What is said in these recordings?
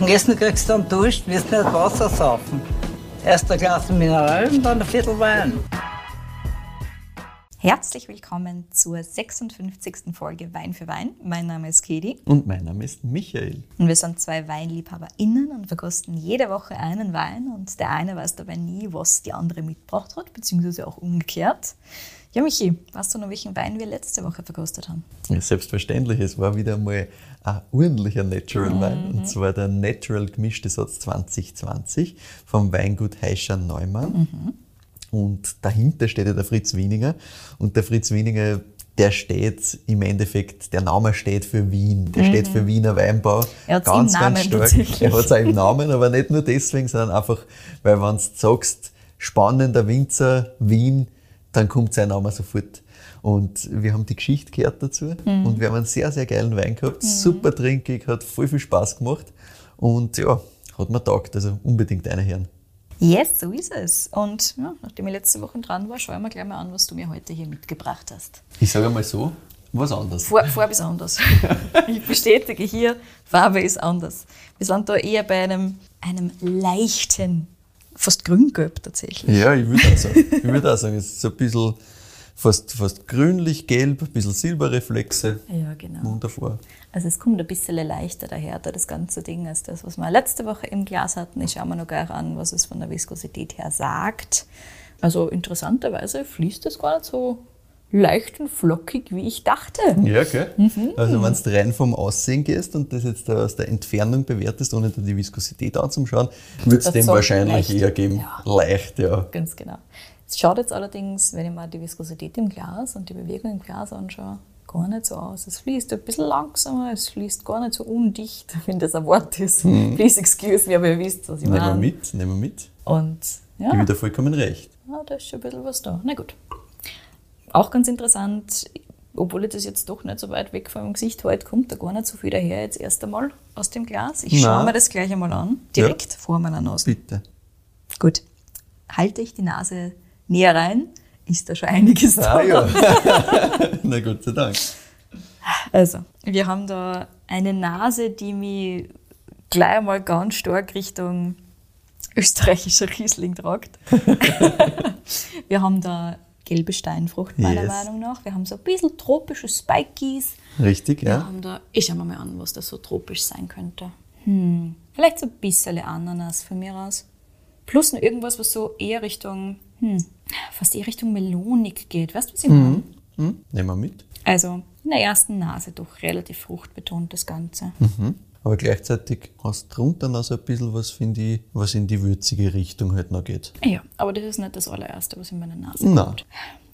Und Essen kriegst du dann Dusch, wirst nicht Wasser saufen. Erst ein Glas Mineral und dann ein Viertel Wein. Herzlich willkommen zur 56. Folge Wein für Wein. Mein Name ist Kedi. Und mein Name ist Michael. Und wir sind zwei WeinliebhaberInnen und verkosten jede Woche einen Wein. Und der eine weiß dabei nie, was die andere mitgebracht hat, beziehungsweise auch umgekehrt. Ja, Michi, weißt du noch, welchen Wein wir letzte Woche verkostet haben? Ja, selbstverständlich. Es war wieder mal ein ordentlicher Natural mhm. Wein. Und zwar der Natural gemischte Satz 2020 vom Weingut Heischer Neumann. Mhm. Und dahinter steht ja der Fritz Wieninger. Und der Fritz Wieninger, der steht im Endeffekt, der Name steht für Wien. Der mhm. steht für Wiener Weinbau. Er hat ganz, im Namen ganz stark. Er hat es auch im Namen, aber nicht nur deswegen, sondern einfach, weil wenn du sagst, spannender Winzer, Wien, dann kommt sein Name sofort. Und wir haben die Geschichte gehört dazu mhm. und wir haben einen sehr, sehr geilen Wein gehabt. Mhm. Super trinkig, hat voll viel Spaß gemacht und ja, hat mir taugt. Also unbedingt eine hören. Yes, so ist es. Und ja, nachdem ich letzte Woche dran war, schauen wir gleich mal an, was du mir heute hier mitgebracht hast. Ich sage mal so, was anders. Farbe ist anders. ich bestätige hier, Farbe ist anders. Wir sind da eher bei einem, einem leichten, fast grüngelb tatsächlich. Ja, ich würde auch sagen. Ich würde auch sagen, es ist so ein bisschen fast, fast grünlich-gelb, ein bisschen Silberreflexe. Ja, genau. Wunderbar. Also es kommt ein bisschen leichter daher, da das ganze Ding, als das, was wir letzte Woche im Glas hatten. Ich schaue mir noch gleich an, was es von der Viskosität her sagt. Also interessanterweise fließt es gar nicht so leicht und flockig, wie ich dachte. Ja, okay. Mhm. Also wenn du rein vom Aussehen gehst und das jetzt aus der Entfernung bewertest, ohne die Viskosität anzuschauen, würde es dem wahrscheinlich leicht. eher geben. Ja. Leicht, ja. Ganz genau. Es schaut jetzt allerdings, wenn ich mal die Viskosität im Glas und die Bewegung im Glas anschaue, gar nicht so aus. Es fließt ein bisschen langsamer, es fließt gar nicht so undicht, wenn das ein Wort ist. Mhm. Please excuse me, aber ihr wisst, was ich meine. Nehmen wir mit, nehmen wir mit. Und ja. Ich wieder vollkommen recht. Ja, da ist schon ein bisschen was da. Na gut. Auch ganz interessant, obwohl ich das jetzt doch nicht so weit weg meinem Gesicht halte, kommt da gar nicht so viel daher jetzt erst einmal aus dem Glas. Ich schaue mir das gleich einmal an, direkt ja. vor meiner Nase. Bitte. Gut. Halte ich die Nase näher rein, ist da schon einiges da. Ah, ja. Na Gott sei Dank. Also, wir haben da eine Nase, die mich gleich einmal ganz stark Richtung österreichischer Riesling tragt. wir haben da gelbe Steinfrucht, meiner yes. Meinung nach. Wir haben so ein bisschen tropische Spikies. Richtig, ja. Wir haben da, ich schau mir mal an, was das so tropisch sein könnte. Hm, vielleicht so ein bisschen Ananas von mir aus. Plus noch irgendwas, was so eher Richtung hm, fast eher Richtung Melonik geht. Weißt du, was ich meine? Mhm. Mhm. Nehmen wir mit. Also in der ersten Nase doch relativ fruchtbetont das Ganze. Mhm. Aber gleichzeitig hast du drunter noch so ein bisschen was, finde ich, was in die würzige Richtung halt noch geht. Ja, aber das ist nicht das allererste, was in meiner Nase Nein. kommt.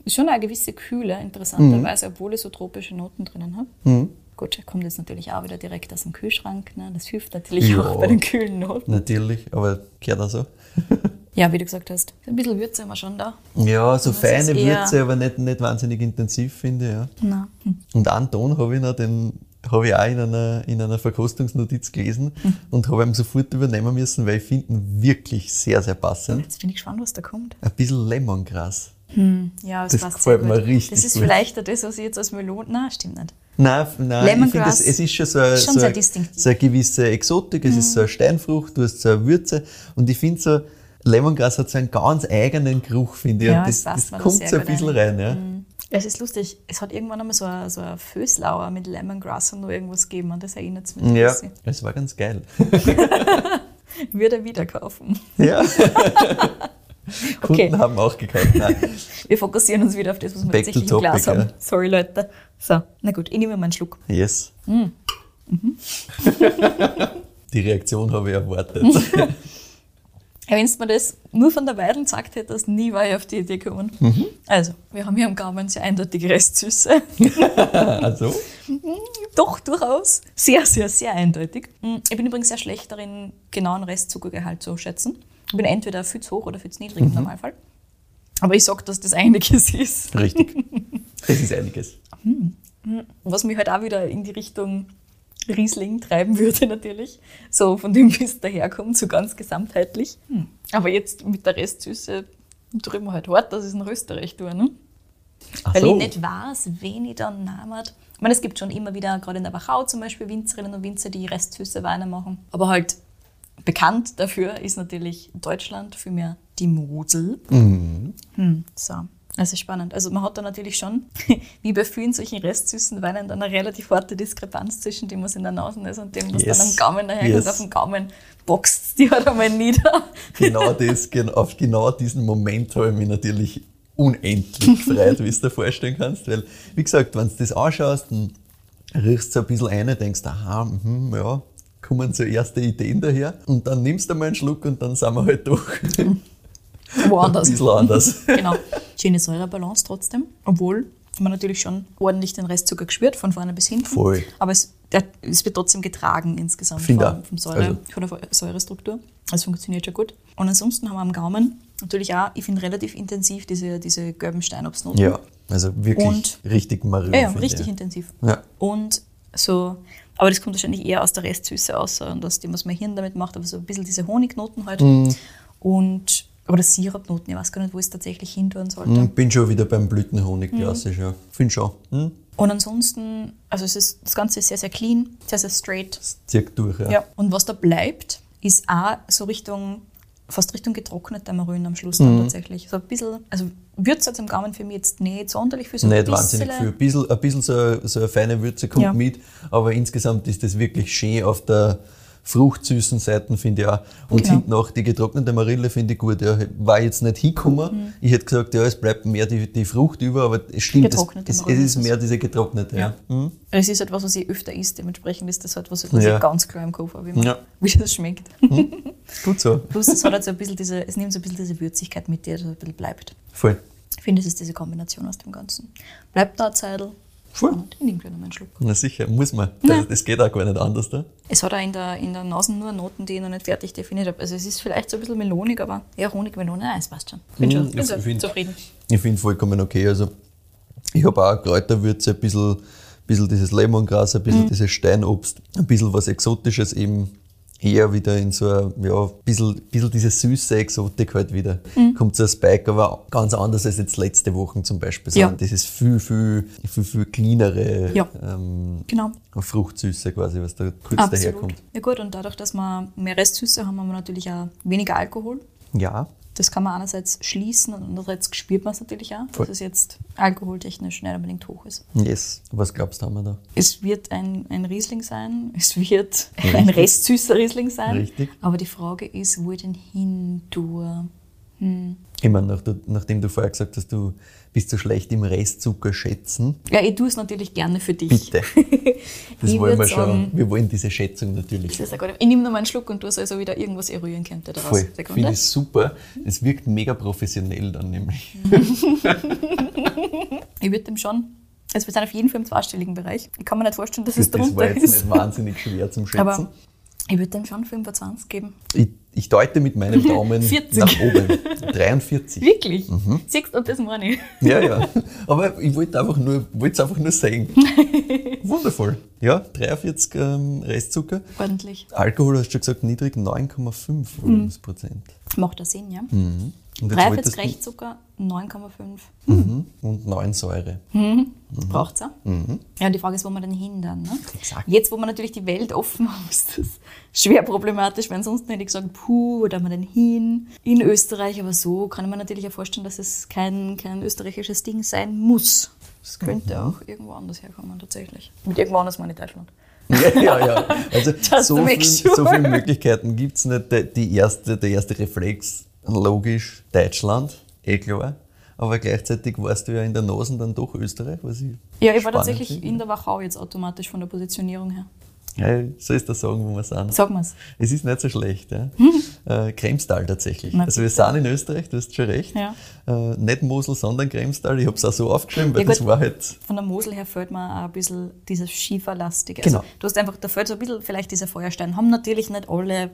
Ist schon eine gewisse Kühle, interessanterweise, mhm. obwohl ich so tropische Noten drinnen habe. Mhm. Gut, kommt jetzt natürlich auch wieder direkt aus dem Kühlschrank. Ne? Das hilft natürlich ja, auch bei den kühlen Noten. Natürlich, aber gehört auch so. Ja, wie du gesagt hast, ein bisschen Würze haben wir schon da. Ja, so feine Würze, aber nicht, nicht wahnsinnig intensiv, finde ich. Ja. Nein. Hm. Und einen Ton habe ich noch, den habe ich auch in einer, in einer Verkostungsnotiz gelesen hm. und habe ihn sofort übernehmen müssen, weil ich finde ihn wirklich sehr, sehr passend. Jetzt bin ich gespannt, was da kommt. Ein bisschen Lemongras. Hm. Ja, das, das gefällt mir richtig Das ist gut. vielleicht das, was ich jetzt als Melon... Nein, stimmt nicht. Nein, nein Lemongrass ich finde, es ist schon so, eine, schon so, so eine gewisse Exotik, es mhm. ist so eine Steinfrucht, du hast so eine Würze und ich finde so, Lemongrass hat so einen ganz eigenen Geruch, finde ich. Ja, das, das, das kommt so ein bisschen rein. Ja. Mhm. Es ist lustig, es hat irgendwann einmal so ein, so ein Föslauer mit Lemongrass und noch irgendwas gegeben und das erinnert es mich Ja, bisschen. es war ganz geil. Würde er wieder kaufen. Ja. Kunden okay. haben auch gekauft. Nein. Wir fokussieren uns wieder auf das, was wir Back tatsächlich im Glas haben. Ja. Sorry, Leute. So, na gut, ich nehme mal einen Schluck. Yes. Mm. Mhm. Die Reaktion habe ich erwartet. Wenn du mir das nur von der Weidel gesagt hättest, nie war ich auf die Idee gekommen. Mhm. Also, wir haben hier am Gaumen sehr eindeutige Restsüße. also? Doch, durchaus. Sehr, sehr, sehr eindeutig. Ich bin übrigens sehr schlecht darin, genauen Restzuckergehalt zu schätzen. Ich bin entweder viel zu hoch oder viel zu niedrig mhm. im Normalfall. Aber ich sage, dass das einiges ist. Richtig. Das ist einiges. Hm. Was mich halt auch wieder in die Richtung Riesling treiben würde natürlich. So von dem, wie es daherkommt, so ganz gesamtheitlich. Hm. Aber jetzt mit der Restsüße drüben halt hart, dass ich es in Österreich tue. Ne? Ach Weil so. ich nicht weiß, wen ich dann nehme. Ich meine, es gibt schon immer wieder, gerade in der Wachau zum Beispiel, Winzerinnen und Winzer, die Restsüße Weine machen. Aber halt bekannt dafür ist natürlich Deutschland, vielmehr die Mosel. Mhm. Hm, so. Ist spannend. Also man hat da natürlich schon, wie bei vielen solchen restsüßen Weinen, dann eine relativ harte Diskrepanz zwischen dem, was in der Nase ist und dem, was Yes. dann am Gaumen daherkommt. Yes. Auf dem Gaumen boxt die halt einmal nieder. Genau das, auf genau diesen Moment habe ich mich natürlich unendlich gefreut, wie du dir vorstellen kannst. Weil, wie gesagt, wenn du das anschaust, dann riechst du ein bisschen ein, denkst, aha, mhm, ja, kommen so erste Ideen daher. Und dann nimmst du mal einen Schluck und dann sind wir halt doch Woanders. ein bisschen anders. genau. Schöne Säurebalance trotzdem, obwohl man natürlich schon ordentlich den Restzucker gespürt, von vorne bis hinten. Voll. Aber es, der, es wird trotzdem getragen insgesamt vom, vom Säure, Also- von der Säurestruktur. Das funktioniert schon gut. Und ansonsten haben wir am Gaumen natürlich auch, ich finde, relativ intensiv diese, diese gelben Steinobstnoten. Ja, also wirklich Und- richtig marin. Ja, ja richtig ich. intensiv. Ja. Und so, aber das kommt wahrscheinlich eher aus der Restsüße aus und aus dem, was mein Hirn damit macht, aber so ein bisschen diese Honignoten halt. Mhm. Und, oder Sirupnoten, ich weiß gar nicht, wo es tatsächlich hin tun sollte. Hm, Bin schon wieder beim Blütenhonig Mhm. klassisch, ja. Finde schon. Hm? Und ansonsten, also es ist, das Ganze ist sehr, sehr clean, sehr, sehr straight. Das zieht durch, ja. Ja. Und was da bleibt, ist auch so Richtung, fast Richtung getrockneter Marillen am Schluss dann tatsächlich. So ein bisschen, also Würze zum Gaumen für mich jetzt nicht sonderlich viel. So ein Nicht wahnsinnig viel. Ein bisschen, ein bisschen so, eine- so eine feine Würze kommt Ja. mit, aber insgesamt ist das wirklich schön auf der fruchtsüßen Seite, finde ich auch. Und Genau. hinten auch die getrocknete Marille finde ich gut. Ja, war jetzt nicht hingekommen. Mhm. Ich hätte gesagt, ja, es bleibt mehr die, die Frucht über, aber es stimmt, es, es, es ist mehr diese getrocknete. Ja. Hm? Es ist etwas, was ich öfter isst, dementsprechend ist das halt was, was Ja. ich ganz klar im Kopf habe, wie, man- Ja. wie das schmeckt. Gut so. Plus es hat halt so ein bisschen diese, es nimmt so ein bisschen diese Würzigkeit mit, die so ein bisschen bleibt. Voll. Ich finde, es ist diese Kombination aus dem Ganzen. Bleibt da Zeitl. Voll. Und ich nehme gleich noch einen Schluck. Na sicher, muss man. Ja. Das, das geht auch gar nicht anders da. Es hat auch in der, in der Nase nur Noten, die ich noch nicht fertig definiert habe. Also es ist vielleicht so ein bisschen melonig, aber eher Honig-Melone. Nein, es passt schon. Bin, Mm, schon, bin ich so find- zufrieden. Ich finde vollkommen okay. Also ich habe auch Kräuterwürze, ein bisschen, bisschen dieses Lemongras, ein Mhm. bisschen dieses Steinobst, ein bisschen was Exotisches eben eher wieder in so ein, ja, bisschen, bisschen diese süße Exotik halt wieder. Mhm. Kommt so ein Spike, aber ganz anders als jetzt letzte Woche zum Beispiel. Ja. Das ist viel, viel, viel, viel cleanere Ja. ähm, Genau. Fruchtsüße quasi, was da kurz Absolut. daherkommt. Ja gut, und dadurch, dass wir mehr Restsüße haben, haben wir natürlich auch weniger Alkohol. Ja, Das kann man einerseits schließen und andererseits spürt man es natürlich auch, Voll. dass es jetzt alkoholtechnisch nicht unbedingt hoch ist. yes. Was glaubst du, haben wir da? Es wird ein, ein Riesling sein, es wird Richtig. ein restsüßer Riesling sein. Richtig. Aber die Frage ist, wo ich den hin tue. Hm. Ich meine, nach, nachdem du vorher gesagt hast, du bist so schlecht im Restzucker schätzen, Ja, ich tue es natürlich gerne für dich. Bitte. Das wollen wir schon. sagen- Wir wollen diese Schätzung natürlich. Das ist gut. Ich nehme noch mal einen Schluck und tue es also wieder irgendwas eruieren könnte daraus. Voll. Finde ich super. Es wirkt mega professionell dann nämlich. Ich würde dem schon. Also wir sind auf jeden Fall im zweistelligen Bereich. Ich kann mir nicht vorstellen, dass es Das war drunter jetzt ist. nicht wahnsinnig schwer zum Schätzen. Aber ich würde dem schon 25 geben. ich, ich deute mit meinem Daumen 40. nach oben. 43. Wirklich? Mhm. Siehst du, und das meine ich. Ja, ja. Aber ich wollte einfach nur, wollte es einfach nur sagen. Wundervoll. Ja, 43 ähm, Restzucker. Ordentlich. Alkohol hast du schon gesagt, niedrig 9,5 Volumensprozent. Macht das Sinn, ja? Mhm. Und jetzt 43 wolltest du- Restzucker, 9,5. Mhm. Und 9 Säure. Braucht es auch. Ja, und die Frage ist, wo man denn hin dann? Ne? Mhm. Exakt. Jetzt, wo man natürlich die Welt offen hat, ist das schwer problematisch, weil ansonsten hätte ich gesagt, puh, wo da man denn hin? In Österreich, aber so kann ich mir natürlich auch vorstellen, dass es kein, kein österreichisches Ding sein muss. Es könnte auch irgendwo anders herkommen, tatsächlich. Mit irgendwo anders meine ich Deutschland. Ja, ja, ja. Also so, viel, sure. so viele Möglichkeiten gibt es nicht. Die erste, der erste Reflex, logisch, Deutschland, eh klar. Aber gleichzeitig warst du ja in der Nase dann doch Österreich, was ich Ja, ich war tatsächlich finde. in der Wachau jetzt automatisch von der Positionierung her. Ja, so ist das sagen, wo wir sind. Sag mal's. Es ist nicht so schlecht. Ja. Äh, Kremstal tatsächlich. Na, also wir sind in Österreich, du hast schon recht. Ja. Äh, nicht Mosel, sondern Kremstal. Ich habe es auch so aufgeschrieben, weil Ja, das war halt Von der Mosel her fällt mir auch ein bisschen dieses Schieferlastige. Genau. Also, du hast einfach, da fällt so ein bisschen vielleicht dieser Feuerstein. Haben natürlich nicht alle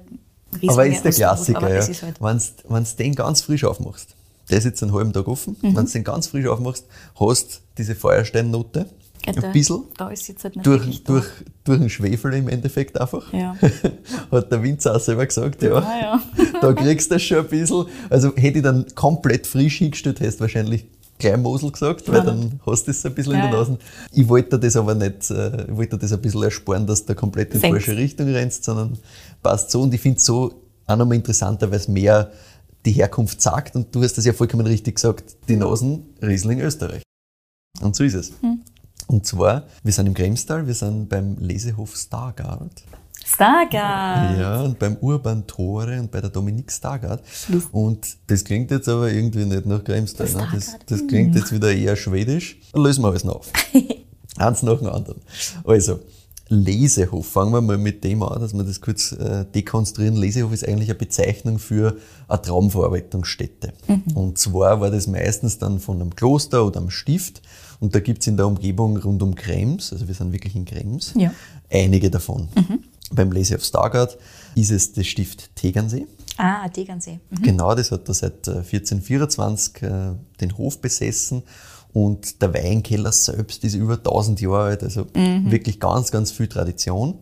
Rieslinge Aber ist der Klassiker, ja. halt. Wenn du den ganz frisch aufmachst, der ist jetzt einen halben Tag offen, Mhm. wenn du den ganz frisch aufmachst, hast diese Feuersteinnote, Ja, ein bisschen, Da ist jetzt halt nicht durch, durch, durch den Schwefel im Endeffekt einfach. Ja. Hat der Winzer auch selber gesagt, ja. Ah, ja. da kriegst du das schon ein bisschen. Also hätte ich dann komplett frisch hingestellt, hättest wahrscheinlich gleich Mosel gesagt, weil dann hast du es ein bisschen in der Nase. Ich wollte das aber nicht, äh, ich wollte das ein bisschen ersparen, dass du komplett in die falsche Richtung rennst, sondern passt so. Und ich finde es so auch nochmal interessanter, weil es mehr die Herkunft sagt. Und du hast das ja vollkommen richtig gesagt, die Nasen Riesling Österreich. Und so ist es. Hm. Und zwar, wir sind im Kremstal, wir sind beim Lesehof Stargard. Stargard. Ja, und beim Urban Tore und bei der Dominik Stargard. Und das klingt jetzt aber irgendwie nicht nach Kremstal. Ne? Das, das klingt jetzt wieder eher schwedisch. Dann lösen wir alles noch auf. Eins nach dem anderen. Also, Lesehof. Fangen wir mal mit dem an, dass wir das kurz äh, dekonstruieren. Lesehof ist eigentlich eine Bezeichnung für eine Traumverarbeitungsstätte. Mhm. Und zwar war das meistens dann von einem Kloster oder einem Stift. Und da gibt es in der Umgebung rund um Krems, also wir sind wirklich in Krems, ja. einige davon. Mhm. Beim Lesehof Stargard ist es das Stift Tegernsee. Ah, Tegernsee. Mhm. Genau, das hat er seit 1424 äh, äh, den Hof besessen und der Weinkeller selbst ist über 1000 Jahre alt, also mhm. wirklich ganz, ganz viel Tradition.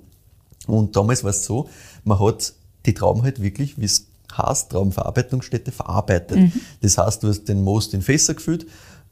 Und damals war es so, man hat die Trauben halt wirklich, wie es heißt, Traubenverarbeitungsstätte verarbeitet. Mhm. Das heißt, du hast den Most in Fässer gefüllt,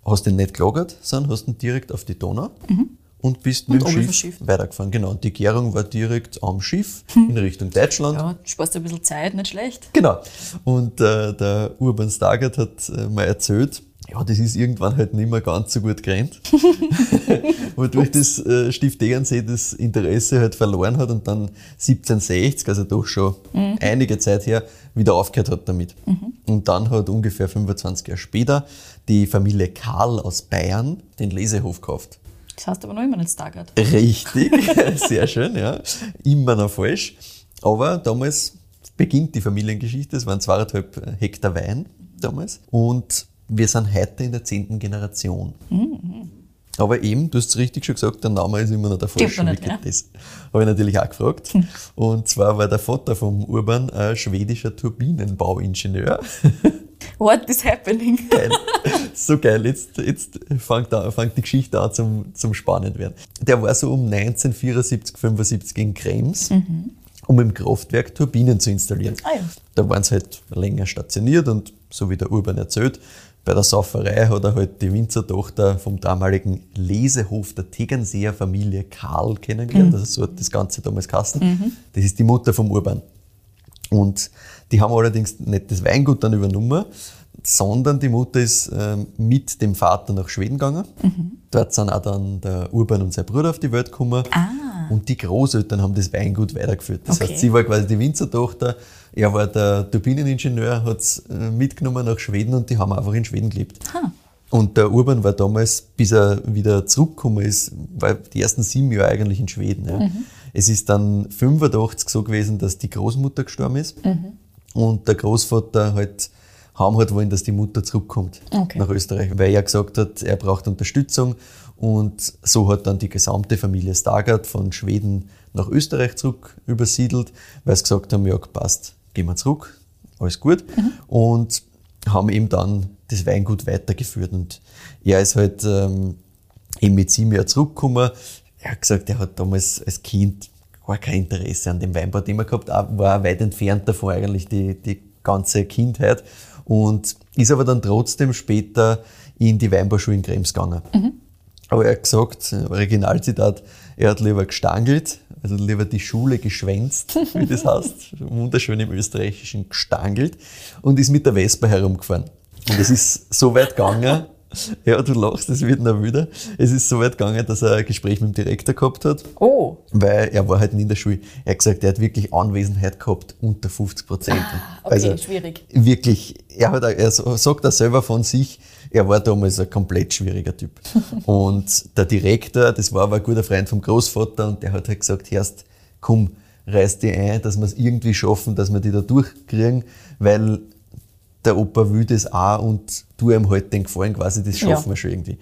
hast den nicht gelagert, sondern hast ihn direkt auf die Donau. Mhm und bist mit und dem Schiff, Schiff, weitergefahren. Genau. Und die Gärung war direkt am Schiff hm. in Richtung Deutschland. Ja, sparst ein bisschen Zeit, nicht schlecht. Genau. Und äh, der Urban Stargard hat äh, mal erzählt, ja, das ist irgendwann halt nicht mehr ganz so gut gerannt. Wodurch das äh, Stift Tegernsee das Interesse halt verloren hat und dann 1760, also doch schon mhm. einige Zeit her, wieder aufgehört hat damit. Mhm. Und dann hat ungefähr 25 Jahre später die Familie Karl aus Bayern den Lesehof gekauft. Das heißt aber noch immer nicht Stargard. Richtig, sehr schön, ja. Immer noch falsch. Aber damals beginnt die Familiengeschichte. Es waren zweieinhalb Hektar Wein damals. Und wir sind heute in der zehnten Generation. Mhm. Aber eben, du hast es richtig schon gesagt, der Name ist immer noch der falsche. Nicht, ja. Das habe ich natürlich auch gefragt. Hm. Und zwar war der Vater vom Urban ein schwedischer Turbinenbauingenieur. What is happening? Geil. So geil. Jetzt, jetzt fängt, an, fängt die Geschichte an zum, zum spannend werden. Der war so um 1974, 75 in Krems. Mhm um im Kraftwerk Turbinen zu installieren. Ah, ja. Da waren sie halt länger stationiert und so wie der Urban erzählt, bei der Sauferei hat er halt die Winzertochter vom damaligen Lesehof der Tegernseer Familie Karl kennengelernt. Mhm. Also so hat das Ganze damals geheißen. Mhm. Das ist die Mutter vom Urban. Und die haben allerdings nicht das Weingut dann übernommen, sondern die Mutter ist äh, mit dem Vater nach Schweden gegangen. Mhm. Dort sind auch dann der Urban und sein Bruder auf die Welt gekommen. Ah. Und die Großeltern haben das Weingut weitergeführt. Das okay. heißt, sie war quasi die Winzertochter, er war der Turbineningenieur, hat es äh, mitgenommen nach Schweden und die haben einfach in Schweden gelebt. Ha. Und der Urban war damals, bis er wieder zurückgekommen ist, war die ersten sieben Jahre eigentlich in Schweden. Ja. Mhm. Es ist dann 85 so gewesen, dass die Großmutter gestorben ist mhm. Und der Großvater halt haben halt wollen, dass die Mutter zurückkommt okay. nach Österreich, weil er gesagt hat, er braucht Unterstützung und so hat dann die gesamte Familie Stargard von Schweden nach Österreich zurück übersiedelt, weil sie gesagt haben, ja, passt, gehen wir zurück, alles gut. Mhm. Und haben eben dann das Weingut weitergeführt. Und er ist halt ähm, eben mit sieben Jahren zurückgekommen. Er hat gesagt, er hat damals als Kind gar kein Interesse an dem Weinbau immer gehabt, war weit entfernt davon eigentlich die, die ganze Kindheit und ist aber dann trotzdem später in die Weinbauschule in Krems gegangen. Mhm. Aber er hat gesagt, Originalzitat, er hat lieber gestangelt, also lieber die Schule geschwänzt, wie das heißt, wunderschön im Österreichischen gestangelt, und ist mit der Vespa herumgefahren. Und es ist so weit gegangen, ja, du lachst, es wird noch wieder. Es ist so weit gegangen, dass er ein Gespräch mit dem Direktor gehabt hat. Oh. Weil er war halt nie in der Schule. Er hat gesagt, er hat wirklich Anwesenheit gehabt unter 50 Prozent. Ah, okay, also schwierig. Wirklich, er, hat, er sagt er selber von sich, er war damals ein komplett schwieriger Typ. und der Direktor, das war aber ein guter Freund vom Großvater und der hat halt gesagt, erst komm, reiß die ein, dass wir es irgendwie schaffen, dass wir die da durchkriegen, weil der Opa will das auch und tu ihm halt den Gefallen quasi, das schaffen ja. wir schon irgendwie.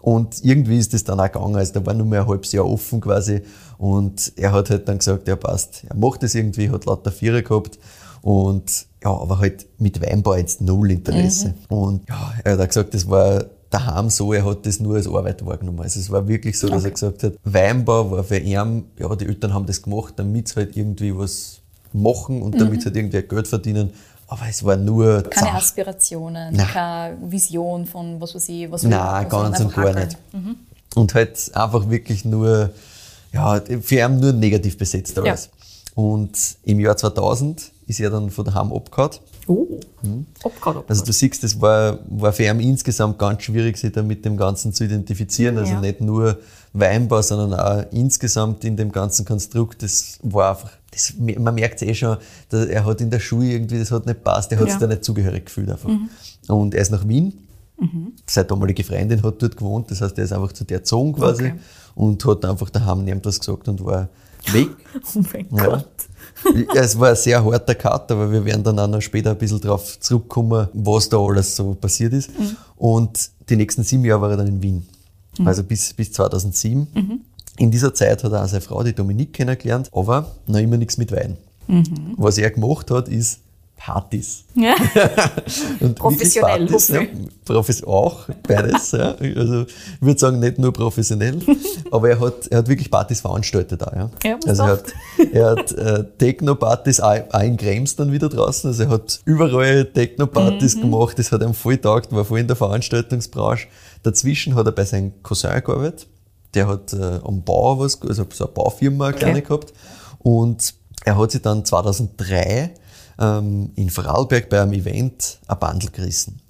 Und irgendwie ist das dann auch gegangen, also da war nur mehr ein halbes Jahr offen quasi und er hat halt dann gesagt, ja passt, er macht das irgendwie, hat lauter Vierer gehabt und ja, aber halt mit Weinbau jetzt null Interesse. Mhm. Und ja, er hat auch gesagt, das war daheim so, er hat das nur als Arbeit wahrgenommen. Also es war wirklich so, dass okay. er gesagt hat, Weinbau war für ihn, ja, die Eltern haben das gemacht, damit sie halt irgendwie was machen und damit mhm. sie halt irgendwie Geld verdienen, aber es war nur Keine zach. Aspirationen, Nein. keine Vision von was weiß ich, was Nein, man, sondern ganz und gar nicht. Und halt einfach wirklich nur, ja, für ihn nur negativ besetzt alles. Und im Jahr 2000 ist er dann von daheim abgehauen. Oh, abgehauen, Mhm. Also du siehst, das war, war für ihn insgesamt ganz schwierig, sich da mit dem Ganzen zu identifizieren. Also Ja. nicht nur Weinbau, sondern auch insgesamt in dem ganzen Konstrukt. Das war einfach, das, man merkt es eh schon, dass er hat in der Schule irgendwie, das hat nicht passt, er hat Ja. sich da nicht zugehörig gefühlt einfach. Und er ist nach Wien. Seine damalige Freundin hat dort gewohnt, das heißt, er ist einfach zu der gezogen quasi Okay. und hat einfach daheim niemand was gesagt und war weg. Oh mein Ja. Gott. Es war ein sehr harter Cut, aber wir werden dann auch noch später ein bisschen drauf zurückkommen, was da alles so passiert ist. Und die nächsten sieben Jahre war er dann in Wien. Also bis, bis 2007. In dieser Zeit hat er auch seine Frau, die Dominique, kennengelernt, aber noch immer nichts mit Wein. Was er gemacht hat, ist Partys. Ja. Und Professionell, Partys, ja, Profes auch, beides. ja. Also ich würde sagen, nicht nur professionell, aber er hat, er hat wirklich Partys veranstaltet auch. Ja. Ja, also er hat, er hat äh, Techno-Partys auch, auch in Krems dann wieder draußen. Also er hat überall Techno-Partys Mhm. gemacht, das hat ihm voll taugt, war voll in der Veranstaltungsbranche. Dazwischen hat er bei seinem Cousin gearbeitet. Der hat äh, am Bau was, also so eine Baufirma eine kleine Okay. gehabt. Und er hat sich dann 2003 ähm, in Vorarlberg bei einem Event ein Bundle gerissen.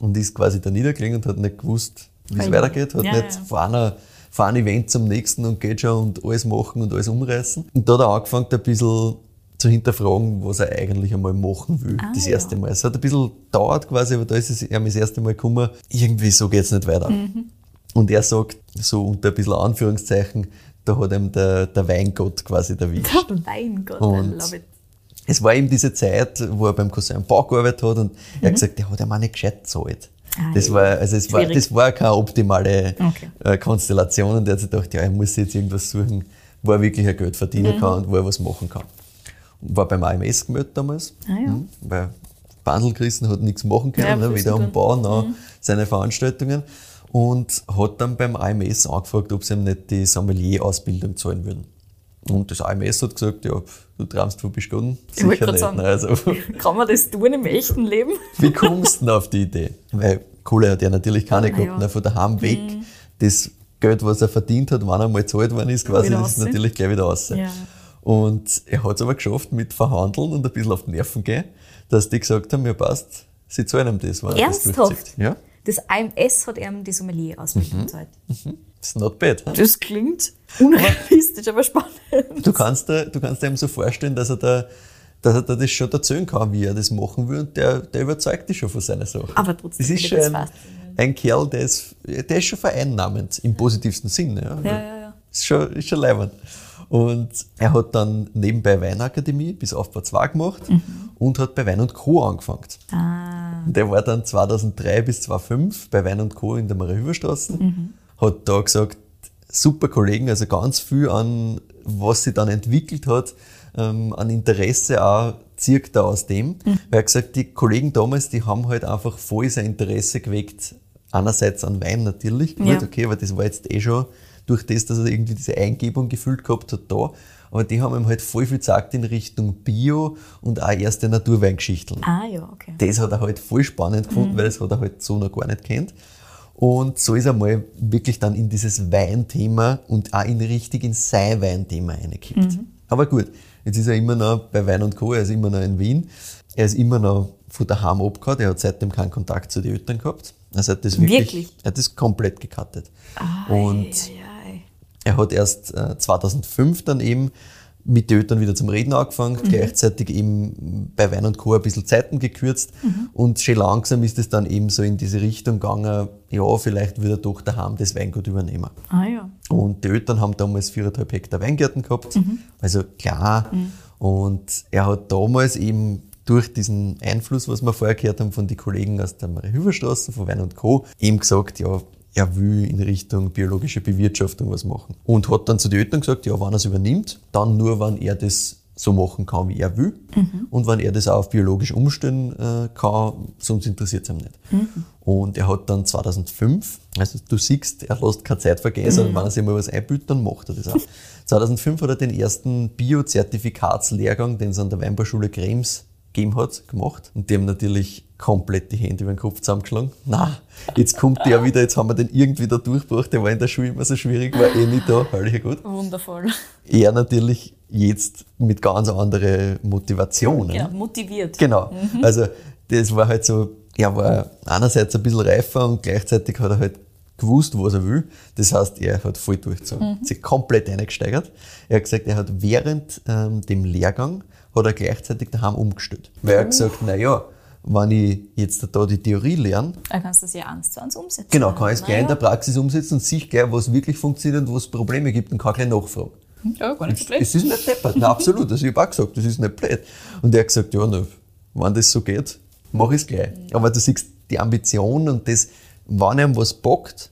Und ist quasi da niedergelegen und hat nicht gewusst, wie es Ei. weitergeht. Hat Ja, nicht ja. von, einer, von einem Event zum nächsten und geht schon und alles machen und alles umreißen. Und da hat er angefangen, ein bisschen zu hinterfragen, was er eigentlich einmal machen will, Ah, das ja. erste Mal. Es hat ein bisschen gedauert quasi, aber da ist es ihm das erste Mal gekommen, irgendwie so geht's nicht weiter. Mhm. Und er sagt, so unter ein bisschen Anführungszeichen, da hat ihm der, der Weingott quasi erwischt. Weingott, Und- I love it. Es war eben diese Zeit, wo er beim Cousin Bau gearbeitet hat und er hat gesagt, der hat ihm auch nicht gescheit gezahlt. Mhm. Ah, Das war, also es war, das war keine optimale Okay. äh, Konstellation und er hat sich gedacht, ja, er muss jetzt irgendwas suchen, wo er wirklich ein Geld verdienen Mhm. kann und wo er was machen kann. Und war beim AMS gemeldet damals, Ah, ja. Mhm, weil Bandel gerissen hat nichts machen können, Ja, ne, weder am. Bau noch seine Veranstaltungen und hat dann beim AMS angefragt, ob sie ihm nicht die Sommelier-Ausbildung zahlen würden. Und das AMS hat gesagt, ja, du traumst von Bischgotten? Ich wollte nicht. sagen. Also, Kann man das tun im echten Leben? wie kommst du denn auf die Idee? Weil Kohle hat er natürlich keine gehabt, ja. Mhm. ne, von daheim weg. Das Geld, was er verdient hat, wann er mal gezahlt worden ist, quasi, das ist natürlich gleich wieder raus. Ja. Und er hat es aber geschafft, mit Verhandeln und ein bisschen auf die Nerven gehen, dass die gesagt haben, ja passt, sie zahlen ihm das, wenn er das durchzieht. Ja, Das AMS hat ihm die Sommelier-Ausbildung Mhm. gezahlt. das ist not bad. ne? Das klingt unrealistisch, aber spannend. Du kannst, dir, du kannst dir eben so vorstellen, dass er da dass er da das schon erzählen kann, wie er das machen will und der, der überzeugt dich schon von seiner Sache. Aber trotzdem Das ist schon das ein, Kerl, der ist, der ist schon vereinnahmend, im positivsten Sinne. Ja. Ja, ja, ja. Ist schon, ist schon leibend. Und er hat dann nebenbei Weinakademie bis Aufbau 2 gemacht und hat bei Wein und Co. angefangen. Mhm. Ah, Und Der war dann 2003 bis 2005 bei Wein und Co. in der Maria-Hüber-Straße. Mhm. Hat da gesagt, super Kollegen, also ganz viel an, was sie dann entwickelt hat, ähm, an Interesse auch zirkt er aus dem. Mhm. Weil er hat gesagt, die Kollegen damals, die haben halt einfach voll sein Interesse geweckt. Einerseits an Wein natürlich, gut, Ja. okay, aber das war jetzt eh schon durch das, dass er irgendwie diese Eingebung gefühlt gehabt hat da. Aber die haben ihm halt voll viel gesagt in Richtung Bio und auch erste Naturweingeschichten ah ja, okay. das hat er halt voll spannend gefunden, weil das hat er halt so noch gar nicht kennt. Und so ist er mal wirklich dann in dieses Weinthema und auch in richtig in sein Weinthema reingekippt. Aber gut, jetzt ist er immer noch bei Wein und Co., er ist immer noch in Wien. Er ist immer noch von daheim abgehauen, er hat seitdem keinen Kontakt zu den Eltern gehabt. Also er hat das wirklich, Wirklich? er hat das komplett gecuttet. und Ei, ei. Er hat erst äh, 2005 dann eben mit den Eltern wieder zum Reden angefangen, gleichzeitig eben bei Wein und Co. ein bisschen Zeiten gekürzt und schon langsam ist es dann eben so in diese Richtung gegangen, ja, vielleicht würde er doch daheim das Weingut übernehmen. Ah ja. Und die Eltern haben damals 4,5 Hektar Weingärten gehabt, also klar. Und er hat damals eben durch diesen Einfluss, was wir vorher gehört haben von den Kollegen aus der Marie-Hüver-Straße, von Wein und Co., eben gesagt, ja, er will in Richtung biologische Bewirtschaftung was machen. Und hat dann zu den Eltern gesagt, ja, wenn er es übernimmt, dann nur, wenn er das so machen kann, wie er will. Und wenn er das auch auf biologisch umstellen äh, kann, sonst interessiert es ihm nicht. Und er hat dann 2005, also du siehst, er lässt keine Zeit vergehen, sondern wenn er sich mal was einbüht, dann macht er das auch. 2005 hat er den ersten Bio-Zertifikatslehrgang, den es an der Weinbauschule Krems gegeben hat, gemacht. Und die haben natürlich komplett die Hände über den Kopf zusammengeschlagen. Na, jetzt kommt der wieder, jetzt haben wir den irgendwie da durchgebracht. Der war in der Schule immer so schwierig, war eh nicht da, herrlicher gut. Wundervoll. Er natürlich jetzt mit ganz anderen Motivationen. Genau, motiviert. Genau. Also das war halt so, er war einerseits ein bisschen reifer und gleichzeitig hat er halt gewusst, was er will. Das heißt, er hat voll durchgezogen, sich komplett eingesteigert. Er hat gesagt, er hat während ähm, dem Lehrgang hat er gleichzeitig daheim umgestellt. Weil er hat gesagt, na ja, wenn ich jetzt da die Theorie lerne, Dann kannst du das ja eins zu eins umsetzen. genau, kann ich es gleich in Naja. der Praxis umsetzen und sich gleich, was wirklich funktioniert und wo es Probleme gibt und kann gleich nachfragen. Ja, gar nicht so Es ist nicht deppert, Nein, absolut. Ich habe auch gesagt, das ist nicht blöd. Und er hat gesagt, ja, na, wenn das so geht, mach ich es gleich. Aber du siehst die Ambition und das, wenn einem was bockt,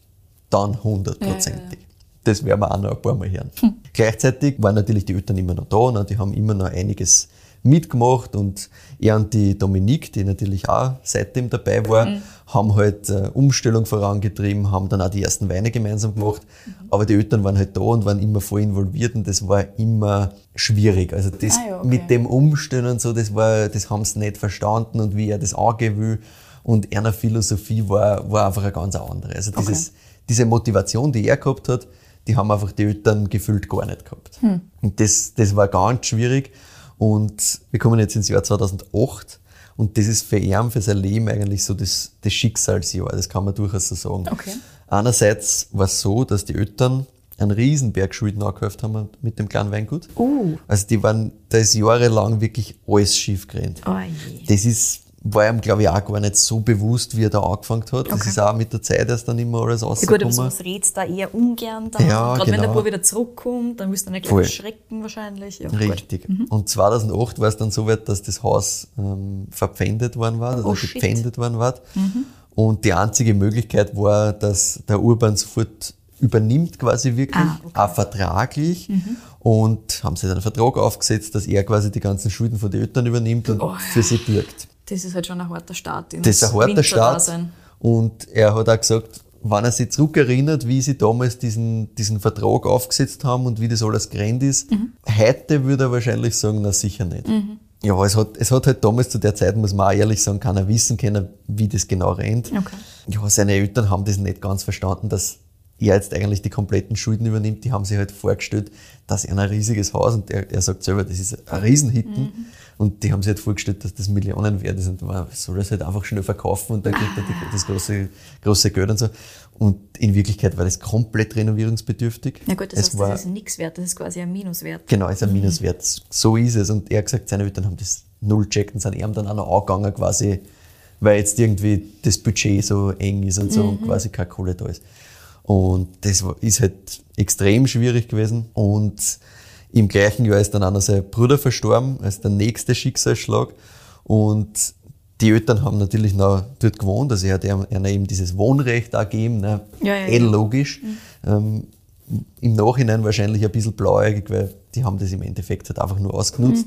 dann hundertprozentig. Das werden wir auch noch ein paar Mal hören. Gleichzeitig waren natürlich die Eltern immer noch da, ne? die haben immer noch einiges mitgemacht und er und die Dominique, die natürlich auch seitdem dabei war, haben halt äh, Umstellung vorangetrieben, haben dann auch die ersten Weine gemeinsam gemacht. Aber die Eltern waren halt da und waren immer voll involviert und das war immer schwierig. Also das Ah ja, okay. mit dem Umstellen und so, das war, das haben sie nicht verstanden und wie er das angehen will. Und einer Philosophie war, war einfach eine ganz andere. Also dieses, diese Motivation, die er gehabt hat, die haben einfach die Eltern gefühlt gar nicht gehabt. Und das, das war ganz schwierig. Und wir kommen jetzt ins Jahr 2008 und das ist für ihn, für sein Leben eigentlich so das, das Schicksalsjahr, das kann man durchaus so sagen. Okay. Einerseits war es so, dass die Eltern einen riesen Berg Schulden angehäuft haben mit dem kleinen Weingut. Uh. Also die waren, da ist jahrelang wirklich alles schief gerannt. Oh je. Das ist, war ihm, glaube ich, auch gar nicht so bewusst, wie er da angefangen hat. Das Okay. ist auch mit der Zeit erst dann immer alles Ja gut, rausgekommen. aber sowas redst du da eher ungern. Dann, Ja, Gerade wenn der genau. Bub wieder zurückkommt, dann wirst du nicht gleich erschrecken wahrscheinlich. Ja. Richtig. Und 2008 war es dann so weit, dass das Haus ähm, verpfändet worden war, also Oh, shit. gepfändet worden war. Und die einzige Möglichkeit war, dass der Urban sofort übernimmt quasi wirklich, Ah, okay. auch vertraglich. Und haben sie dann einen Vertrag aufgesetzt, dass er quasi die ganzen Schulden von den Eltern übernimmt und Oh. für sie bürgt. Das ist halt schon ein harter Start. Das ist ein harter. Start. Und er hat auch gesagt, wenn er sich zurückerinnert, wie sie damals diesen, diesen Vertrag aufgesetzt haben und wie das alles gerannt ist, Mhm. heute würde er wahrscheinlich sagen, na sicher nicht. Ja, es hat, es hat halt damals zu der Zeit, muss man auch ehrlich sagen, keiner wissen können, wie das genau rennt. Okay. Ja, seine Eltern haben das nicht ganz verstanden, dass er jetzt eigentlich die kompletten Schulden übernimmt. Die haben sich halt vorgestellt, dass er ein riesiges Haus und er, er sagt selber, das ist ein Riesenhitten. Und die haben sich halt vorgestellt, dass das Millionen wert ist und man soll das halt einfach schnell verkaufen und dann kriegt er die, das große, große Geld und so. Und in Wirklichkeit war das komplett renovierungsbedürftig. Ja gut, das es heißt, war, das ist nichts wert, das ist quasi ein Minuswert. Genau, ist ein Minuswert. So ist es. Und er hat gesagt, seine Eltern haben das null checkt und sind ihm dann auch noch angegangen, quasi, weil jetzt irgendwie das Budget so eng ist und so und quasi keine Kohle da ist. Und das ist halt extrem schwierig gewesen. Und im gleichen Jahr ist dann auch noch sein Bruder verstorben, als der nächste Schicksalsschlag. Und die Eltern haben natürlich noch dort gewohnt, also er hat ihnen ihnen eben dieses Wohnrecht auch gegeben, ne? Ja, ja, eh ja. logisch. Ähm, Im Nachhinein wahrscheinlich ein bisschen blauäugig, weil die haben das im Endeffekt halt einfach nur ausgenutzt.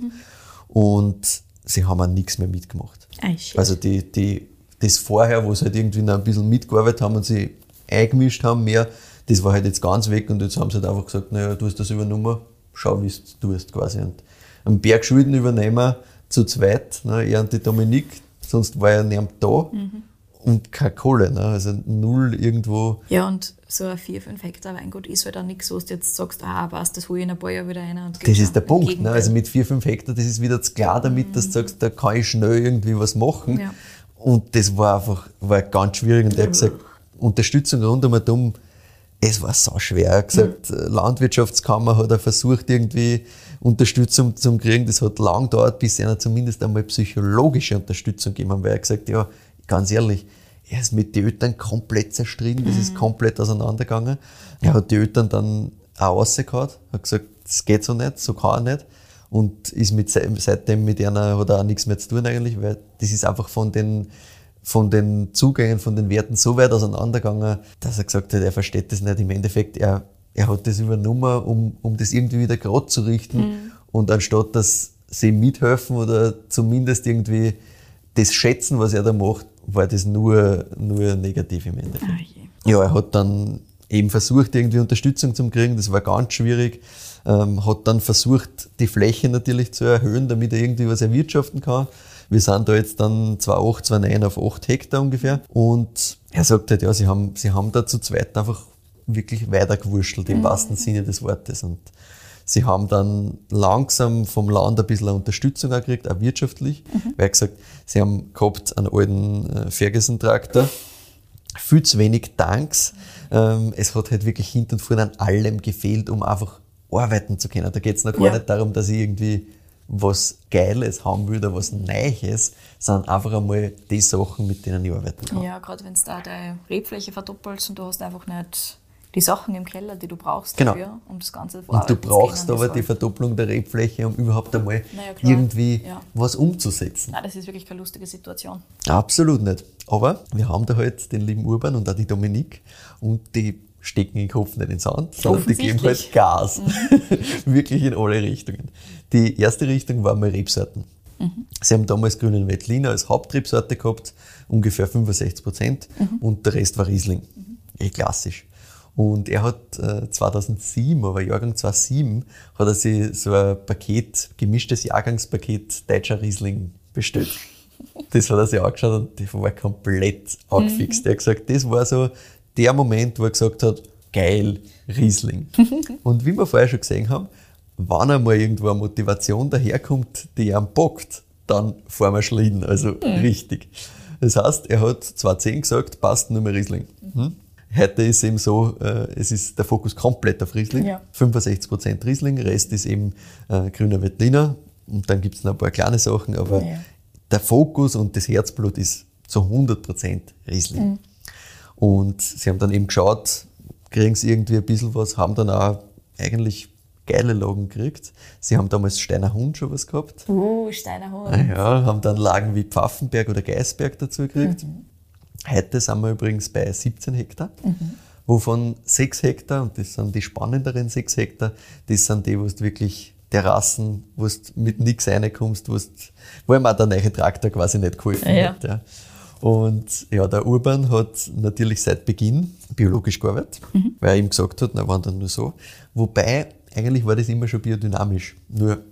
Und sie haben auch nichts mehr mitgemacht. Shit. Also die, die, das vorher, wo sie halt irgendwie noch ein bisschen mitgearbeitet haben und sie eingemischt haben mehr, das war halt jetzt ganz weg und jetzt haben sie halt einfach gesagt, naja, du hast das übernommen, schau, wie du es tust quasi. Und einen Berg Schulden übernehmen, zu zweit, ne, er und die Dominique, sonst war er niemand da und keine Kohle, ne, also null irgendwo. Ja, und so ein 4, 5 Hektar Weingut ist halt auch nichts, wo du jetzt sagst, ah, passt, das hole ich in ein paar Jahre wieder rein. Und Das ist der Punkt. Ne? Also mit 4, 5 Hektar, das ist wieder zu klar damit, dass du sagst, da kann ich schnell irgendwie was machen. Ja. Und das war einfach war ganz schwierig. Und er hat gesagt, Unterstützung rund um und um, es war so schwer. Er hat gesagt, Landwirtschaftskammer hat er versucht, irgendwie Unterstützung zu kriegen. Das hat lang gedauert, bis einer zumindest einmal psychologische Unterstützung gegeben haben, weil er hat gesagt, ja, ganz ehrlich, er ist mit den Eltern komplett zerstritten, das ist komplett auseinandergegangen. Er hat die Eltern dann auch rausgehauen, hat gesagt, das geht so nicht, so kann er nicht. Und ist mit, se- seitdem mit einer, hat er auch nichts mehr zu tun eigentlich, weil das ist einfach von den, von den Zugängen, von den Werten so weit auseinandergegangen, dass er gesagt hat, er versteht das nicht. Im Endeffekt, er, er hat das übernommen, um, um das irgendwie wieder gerade zu richten. Und anstatt, dass sie ihm mithelfen oder zumindest irgendwie das schätzen, was er da macht, war das nur, nur negativ im Endeffekt. Je. Ja, er hat dann eben versucht, irgendwie Unterstützung zu kriegen. Das war ganz schwierig. Ähm, hat dann versucht, die Fläche natürlich zu erhöhen, damit er irgendwie was erwirtschaften kann. Wir sind da jetzt dann 2,8, 2,9 auf 8 Hektar ungefähr. Und er sagt halt, ja, sie haben, sie haben da zu zweit einfach wirklich weitergewurschtelt im mhm. wahrsten Sinne des Wortes. Und sie haben dann langsam vom Land ein bisschen Unterstützung auch gekriegt, auch wirtschaftlich. Mhm. Weil gesagt, sie haben gehabt einen alten äh, Ferguson-Traktor, viel zu wenig Tanks. Ähm, es hat halt wirklich hinten und vorne an allem gefehlt, um einfach arbeiten zu können. Da geht es noch gar ja. nicht darum, dass ich irgendwie was Geiles haben will oder was Neues, sondern einfach einmal die Sachen, mit denen ich arbeiten kann. Ja, gerade wenn du da deine Rebfläche verdoppelst und du hast einfach nicht die Sachen im Keller, die du brauchst genau. dafür, um das Ganze zu Und du brauchst aber die Verdopplung der Rebfläche, um überhaupt einmal naja, irgendwie ja. was umzusetzen. Nein, das ist wirklich keine lustige Situation. Absolut nicht. Aber wir haben da halt den lieben Urban und auch die Dominik und die stecken den Kopf nicht in den Sand, sondern die geben halt Gas. Mhm. Wirklich in alle Richtungen. Die erste Richtung war mal Rebsorten. Mhm. Sie haben damals grünen Veltliner als Hauptrebsorte gehabt, ungefähr 65 Prozent, mhm. und der Rest war Riesling. Mhm. Eh klassisch. Und er hat äh, 2007, aber Jahrgang 2007, hat er sich so ein Paket, gemischtes Jahrgangspaket deutscher Riesling bestellt. Das hat er sich angeschaut und das war komplett angefixt. Mhm. Er hat gesagt, das war so der Moment, wo er gesagt hat, geil, Riesling. und wie wir vorher schon gesehen haben, wenn einmal irgendwo eine Motivation daherkommt, die er bockt, dann fahren wir Schlitten, also mhm. richtig. Das heißt, er hat 2010 gesagt, passt nur mehr Riesling. Mhm. Heute ist eben so, äh, es ist der Fokus komplett auf Riesling. Ja. 65% Riesling, Rest ist eben äh, grüner Veltliner und dann gibt es noch ein paar kleine Sachen, aber ja. der Fokus und das Herzblut ist zu 100% Riesling. Mhm. Und sie haben dann eben geschaut, kriegen sie irgendwie ein bisschen was, haben dann auch eigentlich geile Lagen gekriegt. Sie haben damals Steiner Hund schon was gehabt. Uh, Steiner Hund. Ja, haben dann Lagen wie Pfaffenberg oder Geisberg dazu gekriegt. Mhm. Heute sind wir übrigens bei 17 Hektar, mhm. wovon 6 Hektar, und das sind die spannenderen 6 Hektar, das sind die, wo du wirklich Terrassen, wo du mit nichts reinkommst, wo ihm auch der neue Traktor quasi nicht geholfen ja. hat. Ja. Und ja, der Urban hat natürlich seit Beginn biologisch gearbeitet, mhm. weil er ihm gesagt hat, na, waren dann nur so. Wobei, eigentlich war das immer schon biodynamisch. Nur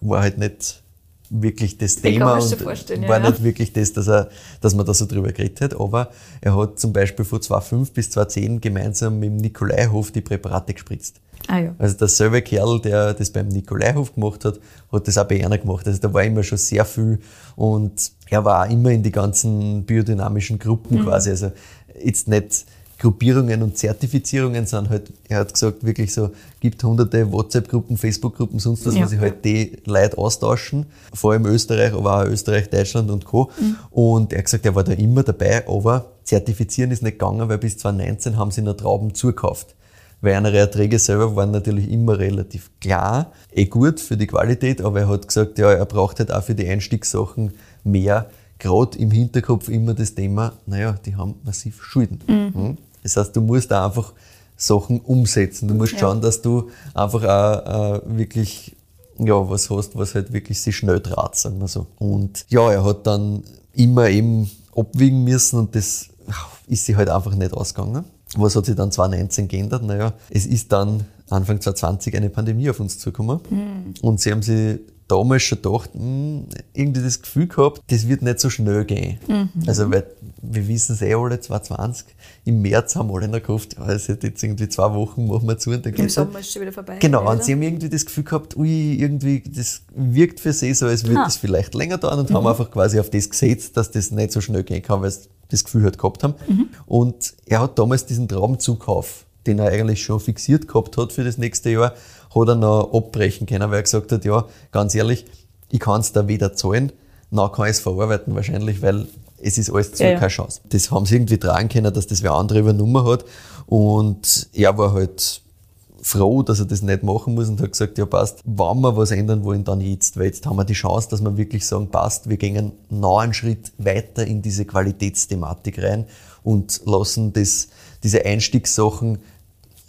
war halt nicht wirklich das Thema und war ja, nicht wirklich das, dass, er, dass man da so drüber geredet hat. Aber er hat zum Beispiel von 2005 bis 2010 gemeinsam mit dem Nikolaihof die Präparate gespritzt. Ah, ja. Also derselbe Kerl, der das beim Nikolaihof gemacht hat, hat das auch bei einer gemacht. Also da war immer schon sehr viel und er war auch immer in die ganzen biodynamischen Gruppen mhm. quasi. Also jetzt nicht Gruppierungen und Zertifizierungen, sondern halt, er hat gesagt, wirklich so, gibt hunderte WhatsApp-Gruppen, Facebook-Gruppen, sonst was, ja. wo sich halt die Leute austauschen, vor allem Österreich, aber auch Österreich, Deutschland und Co. Mhm. Und er hat gesagt, er war da immer dabei, aber zertifizieren ist nicht gegangen, weil bis 2019 haben sie noch Trauben zukauft. Weil ihre Erträge selber waren natürlich immer relativ klar, eh gut für die Qualität, aber er hat gesagt, ja, er braucht halt auch für die Einstiegssachen mehr gerade im Hinterkopf immer das Thema, naja, die haben massiv Schulden. Mhm. Das heißt, du musst da einfach Sachen umsetzen. Du musst ja. schauen, dass du einfach auch äh, wirklich ja, was hast, was halt wirklich sich schnell draht, sagen wir so. Und ja, er hat dann immer eben abwiegen müssen und das ist sich halt einfach nicht ausgegangen. Was hat sich dann 2019 geändert? Naja, es ist dann Anfang 2020 eine Pandemie auf uns zugekommen mhm. und sie haben sich damals schon gedacht, mh, hm, irgendwie das Gefühl gehabt, das wird nicht so schnell gehen. Mhm. Also, weil wir wissen es eh alle, 2020, im März haben alle noch gehofft, ja, es hat jetzt irgendwie zwei Wochen, machen wir zu und dann Im Sommer ist schon wieder vorbei. Genau, oder? und sie haben irgendwie das Gefühl gehabt, ui, irgendwie, das wirkt für sie so, als würde das vielleicht länger dauern und mhm. haben einfach quasi auf das gesetzt, dass das nicht so schnell gehen kann, weil sie das Gefühl halt gehabt haben. Mhm. Und er hat damals diesen Traumzukauf, den er eigentlich schon fixiert gehabt hat für das nächste Jahr, hat er noch abbrechen können, weil er gesagt hat, ja, ganz ehrlich, ich kann es da weder zahlen, noch kann ich es verarbeiten wahrscheinlich, weil es ist alles zu ja, keine Chance. Das haben sie irgendwie tragen können, dass das wer andere übernommen hat und er war halt froh, dass er das nicht machen muss und hat gesagt, ja passt, wenn wir was ändern wollen, dann jetzt, weil jetzt haben wir die Chance, dass wir wirklich sagen, passt, wir gehen noch einen Schritt weiter in diese Qualitätsthematik rein und lassen das, diese Einstiegssachen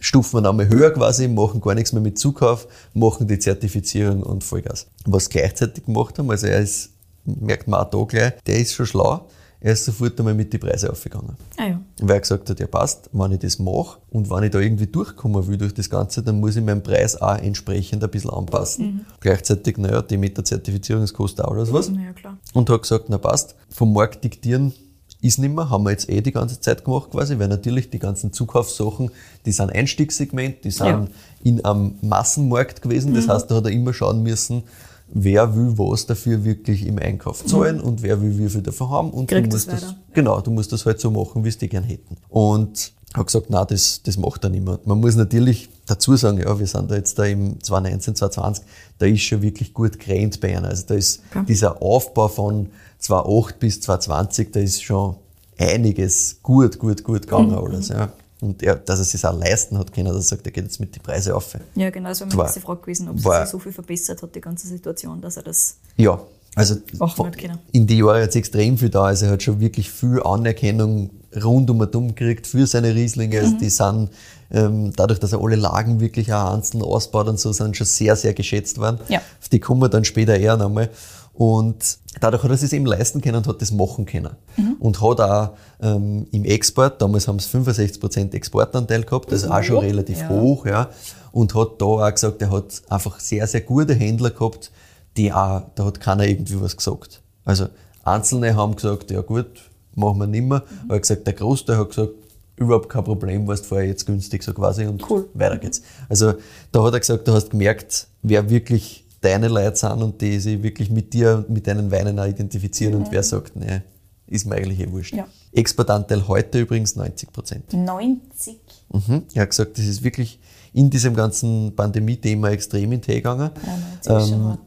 stufen wir nochmal höher quasi, machen gar nichts mehr mit Zukauf, machen die Zertifizierung und Vollgas. Was gleichzeitig gemacht haben, also er ist, merkt man auch da gleich, der ist schon schlau. er ist sofort einmal mit die Preise aufgegangen. Ah ja. Weil er gesagt hat, ja passt, wenn ich das mache und wenn ich da irgendwie durchkommen will durch das Ganze, dann muss ich meinen Preis auch entsprechend ein bisschen anpassen. Gleichzeitig, naja, die Meta-Zertifizierung, das kostet auch alles was. Ja, klar. Und hat gesagt, na passt, vom Markt diktieren ist nicht mehr, haben wir jetzt eh die ganze Zeit gemacht quasi, weil natürlich die ganzen Zukaufssachen, die sind Einstiegssegment, die sind Ja. Mhm. in einem Massenmarkt gewesen, das heißt, da hat er immer schauen müssen, wer will was dafür wirklich im Einkauf zahlen und wer will wie viel davon haben und Mhm. Kriegt du das musst das, weiter. genau, du musst das halt so machen, wie es die gern hätten. Und hat gesagt, na, das, das macht er nicht mehr. Man muss natürlich dazu sagen, ja, wir sind da jetzt da im 2019, 2020, da ist schon wirklich gut gerannt bei einer. Also da ist Okay. dieser Aufbau von 2008 bis 2020, da ist schon einiges gut, gut, gut gegangen Mhm. alles. Ja. Und er, dass er sich auch leisten hat können, dass er sagt, er geht jetzt mit die Preise auf. Ja, genau, das war nächste Frage gewesen, ob war- sich so viel verbessert hat, die ganze Situation, dass er das Ja, also Machen wir können. in die Jahre jetzt extrem viel da. Also er hat schon wirklich viel Anerkennung rund um und um gekriegt für seine Rieslinge. Mhm. Also die sind, ähm, dadurch, dass er alle Lagen wirklich auch einzeln ausbaut und so, sind schon sehr, sehr geschätzt worden. Ja. Auf die kommen wir dann später eher nochmal. Und dadurch hat er sich eben leisten können und hat das machen können. Mhm. Und hat auch ähm, im Export, damals haben sie 65% Exportanteil gehabt, also auch schon hoch, relativ ja. hoch, ja. Und hat da auch gesagt, er hat einfach sehr, sehr gute Händler gehabt, die auch, da hat keiner irgendwie was gesagt. Also Einzelne haben gesagt, ja gut, machen wir nimmer. Mhm. Aber er gesagt, der Großteil hat gesagt, überhaupt kein Problem, warst vorher jetzt günstig, so quasi, und Cool. weiter geht's. Also da hat er gesagt, du hast gemerkt, wer wirklich deine Leute sind und die sich wirklich mit dir, mit deinen Weinen auch identifizieren und wer sagt, nee, ist mir eigentlich eh wurscht. Mhm. Ja. Exportanteil heute übrigens 90 Prozent. 90. Mhm. Er hat gesagt, das ist wirklich in diesem ganzen Pandemie-Thema extrem in Tee gegangen. Ja, 90 ist schon Ähm.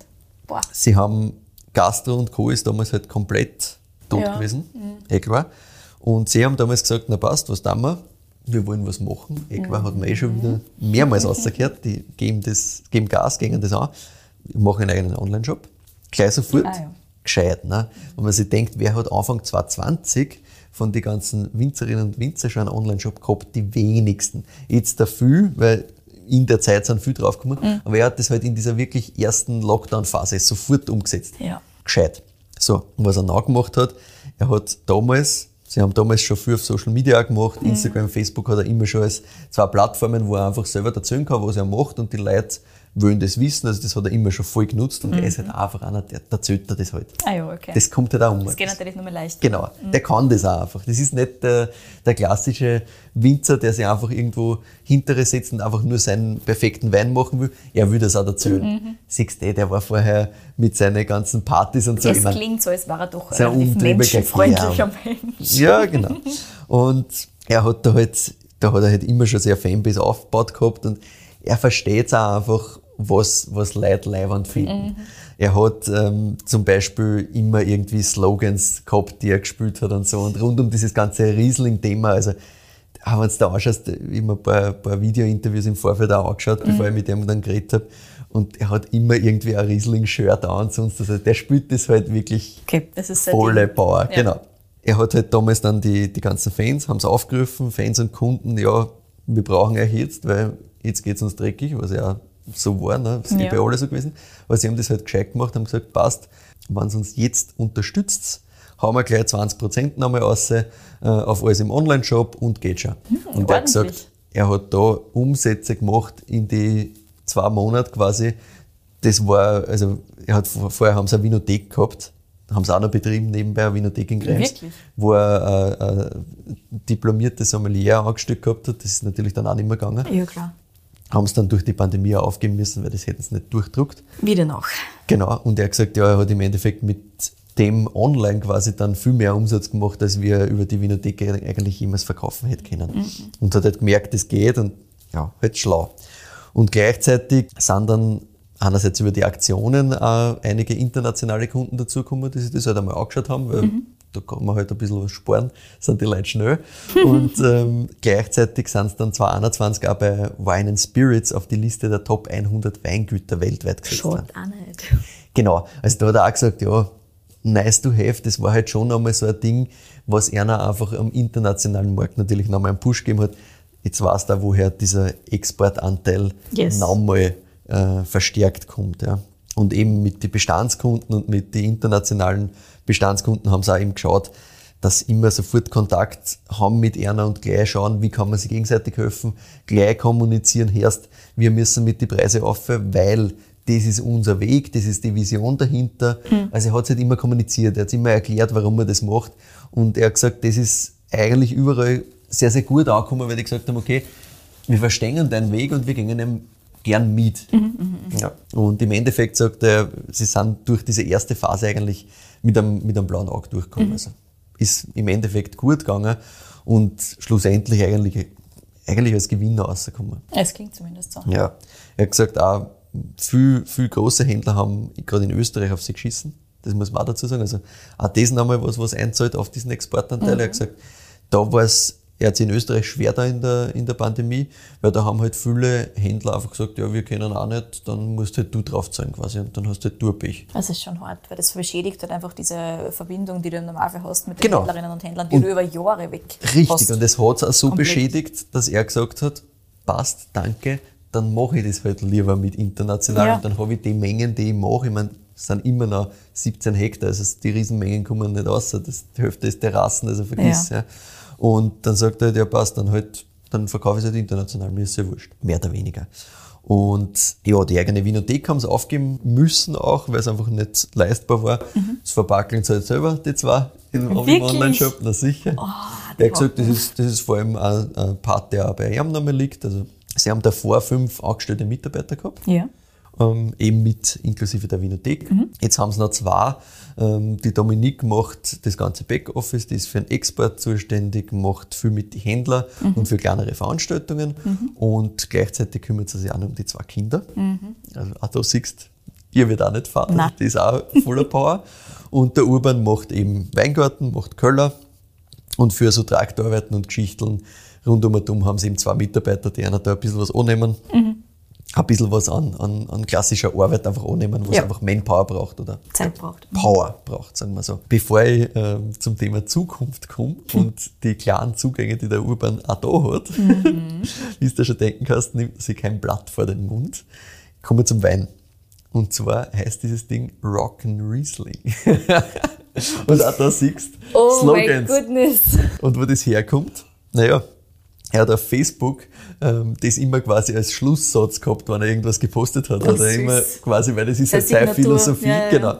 Boah. Sie haben Gastro und Co. ist damals halt komplett tot Ja. Mhm. gewesen, eh klar. Und sie haben damals gesagt, na passt, was tun wir? Wir wollen was machen. Equa hat man eh schon wieder mehrmals rausgehört. Die geben, das, geben Gas, gehen das an. Wir machen einen eigenen Online-Shop. Gleich sofort. Ah, ja. Gescheit. Ne? Wenn man sich denkt, wer hat Anfang 2020 von den ganzen Winzerinnen und Winzer schon einen Online-Shop gehabt? Die wenigsten. Jetzt dafür, weil in der Zeit sind viel draufgekommen. Mhm. Aber er hat das halt in dieser wirklich ersten Lockdown-Phase sofort umgesetzt. Ja. Gescheit. So, und was er nachgemacht hat, er hat damals, sie haben damals schon viel auf Social Media gemacht, Instagram, Facebook hat er immer schon als zwei Plattformen, wo er einfach selber erzählen kann, was er macht und die Leute wollen das wissen, also das hat er immer schon voll genutzt und er ist halt einfach einer, der der erzählt er das halt. Ah ja, okay. Das kommt halt auch um. Das geht natürlich nur mal leicht. Genau, der kann das auch einfach. Das ist nicht der, der klassische Winzer, der sich einfach irgendwo hintere setzt und einfach nur seinen perfekten Wein machen will. Er will das auch erzählen. Siehst du, der war vorher mit seinen ganzen Partys und so. Es Ich mein, klingt so, als war er doch Sehr menschenfreundlicher. Mensch. Ja, genau. Und er hat da halt, da hat er halt immer schon sehr Fanbase aufgebaut gehabt und er versteht auch einfach, was, was Leute leibend finden. Er hat ähm, zum Beispiel immer irgendwie Slogans gehabt, die er gespielt hat und so. Und rund um dieses ganze Riesling-Thema, also wenn du da anschaust, ich habe ein paar, paar Video-Interviews im Vorfeld auch angeschaut, bevor ich mit dem dann geredet habe. Und er hat immer irgendwie ein Riesling-Shirt an und sonst. Also der spielt das halt wirklich Okay, das volle Ding. Power, Ja. genau. Er hat halt damals dann die, die ganzen Fans, haben es aufgerufen, Fans und Kunden, ja, wir brauchen euch jetzt, weil jetzt geht es uns dreckig, was ja auch so war, ne? das ist eh Ja. bei alle so gewesen. Aber sie haben das halt gescheit gemacht, haben gesagt, passt, wenn ihr uns jetzt unterstützt, hauen wir gleich 20% nochmal raus äh, auf alles im Online-Shop und geht schon. und er hat Hm, gesagt, er hat da Umsätze gemacht in die zwei Monate quasi. Das war, also er hat vorher haben sie eine Vinothek gehabt, haben sie auch noch betrieben nebenbei, eine Vinothek in Krems, Wirklich? wo er äh, äh, diplomiertes Sommelier angestellt gehabt hat. Das ist natürlich dann auch nicht mehr gegangen. Ja, klar. Haben es dann durch die Pandemie aufgeben müssen, weil das hätten sie nicht durchdruckt. Wieder noch. Genau, und er hat gesagt, ja, er hat im Endeffekt mit dem online quasi dann viel mehr Umsatz gemacht, als wir über die Winothek eigentlich jemals verkaufen hätten können. Und hat halt gemerkt, es geht und ja, halt schlau. Und gleichzeitig sind dann einerseits über die Aktionen auch einige internationale Kunden dazugekommen, die sich das halt einmal angeschaut haben, weil da kann man halt ein bisschen was sparen, sind die Leute schnell. Und ähm, gleichzeitig sind es dann 2021 auch bei Wine and Spirits auf die Liste der Top 100 Weingüter weltweit gesetzt. Schaut auch nicht. Genau, also da hat er auch gesagt, ja, nice to have, das war halt schon einmal so ein Ding, was einer einfach am internationalen Markt natürlich nochmal einen Push gegeben hat. Jetzt weißt du auch, woher dieser Exportanteil Yes. nochmal äh, verstärkt kommt. Ja. Und eben mit den Bestandskunden und mit den internationalen Bestandskunden haben sie auch eben geschaut, dass immer sofort Kontakt haben mit einer und gleich schauen, wie kann man sich gegenseitig helfen, gleich kommunizieren, erst wir müssen mit die Preise auf, weil das ist unser Weg, das ist die Vision dahinter. Mhm. Also er hat es halt immer kommuniziert, er hat immer erklärt, warum er das macht und er hat gesagt, das ist eigentlich überall sehr, sehr gut angekommen, weil die gesagt haben, okay, wir verstehen deinen Weg und wir gehen ihm gern mit. Mhm, mh, ja. Und im Endeffekt sagt er, sie sind durch diese erste Phase eigentlich mit einem, mit einem blauen Auge durchgekommen. Mhm. Also ist im Endeffekt gut gegangen und schlussendlich eigentlich, eigentlich als Gewinner rausgekommen. Es klingt zumindest so. Ja. Er hat gesagt, auch viele, viele große Händler haben gerade in Österreich auf sie geschissen. Das muss man auch dazu sagen. Also auch das nochmal was, was einzahlt auf diesen Exportanteil. Mhm. Er hat gesagt, da war es er hat sich in Österreich schwer da in der, in der Pandemie, weil da haben halt viele Händler einfach gesagt, ja, wir können auch nicht, dann musst halt du draufzahlen quasi und dann hast du halt du Pech. Das ist schon hart, weil das beschädigt halt einfach diese Verbindung, die du im Normalfall hast mit den genau. Händlerinnen und Händlern, die und du über Jahre weg Richtig, hast. und das hat es auch so Komplett. beschädigt, dass er gesagt hat, passt, danke, dann mache ich das halt lieber mit international ja. und dann habe ich die Mengen, die ich mache, ich meine, es sind immer noch 17 Hektar, also die Riesenmengen kommen nicht raus, das, die Hälfte ist Terrassen, also vergiss. Ja. ja. Und dann sagt er, halt, ja passt, dann halt, dann verkaufe ich es halt international, mir ist ja wurscht. Mehr oder weniger. Und ja, die eigene Winothek haben sie aufgeben müssen auch, weil es einfach nicht leistbar war. Mhm. Das verpackeln sie halt selber, die zwei im, im Online-Shop, na sicher. Oh, der hat gesagt, das ist, das ist vor allem ein, ein Part, der auch bei ihm nochmal liegt. Also, sie haben davor fünf angestellte Mitarbeiter gehabt. Ja ähm, eben mit inklusive der Winothek. Mhm. Jetzt haben sie noch zwei. Ähm, die Dominique macht das ganze Backoffice, die ist für den Export zuständig, macht viel mit den Händlern mhm. und für kleinere Veranstaltungen mhm. und gleichzeitig kümmert sie sich auch noch um die zwei Kinder. Mhm. Also auch da siehst ihr wird auch nicht Vater, Nein. die ist auch voller Power. und der Urban macht eben Weingarten, macht Köller und für so Traktorarbeiten und Geschichten rund um und um haben sie eben zwei Mitarbeiter, die einer da ein bisschen was annehmen. Mhm ein bisschen was an, an, an klassischer Arbeit einfach annehmen, wo ja. es einfach Manpower braucht oder Zeit braucht. Power braucht, sagen wir so. Bevor ich äh, zum Thema Zukunft komme und die klaren Zugänge, die der Urban auch da hat, mhm. wie du schon denken kannst, nimmt sie kein Blatt vor den Mund. Kommen wir zum Wein. Und zwar heißt dieses Ding Rock'n Riesling. und auch da siehst oh Slogans. My goodness. Und wo das herkommt, naja, er hat auf Facebook ähm, das immer quasi als Schlusssatz gehabt, wenn er irgendwas gepostet hat. Hat er immer quasi, weil das ist ja seine Philosophie, ja, ja. genau.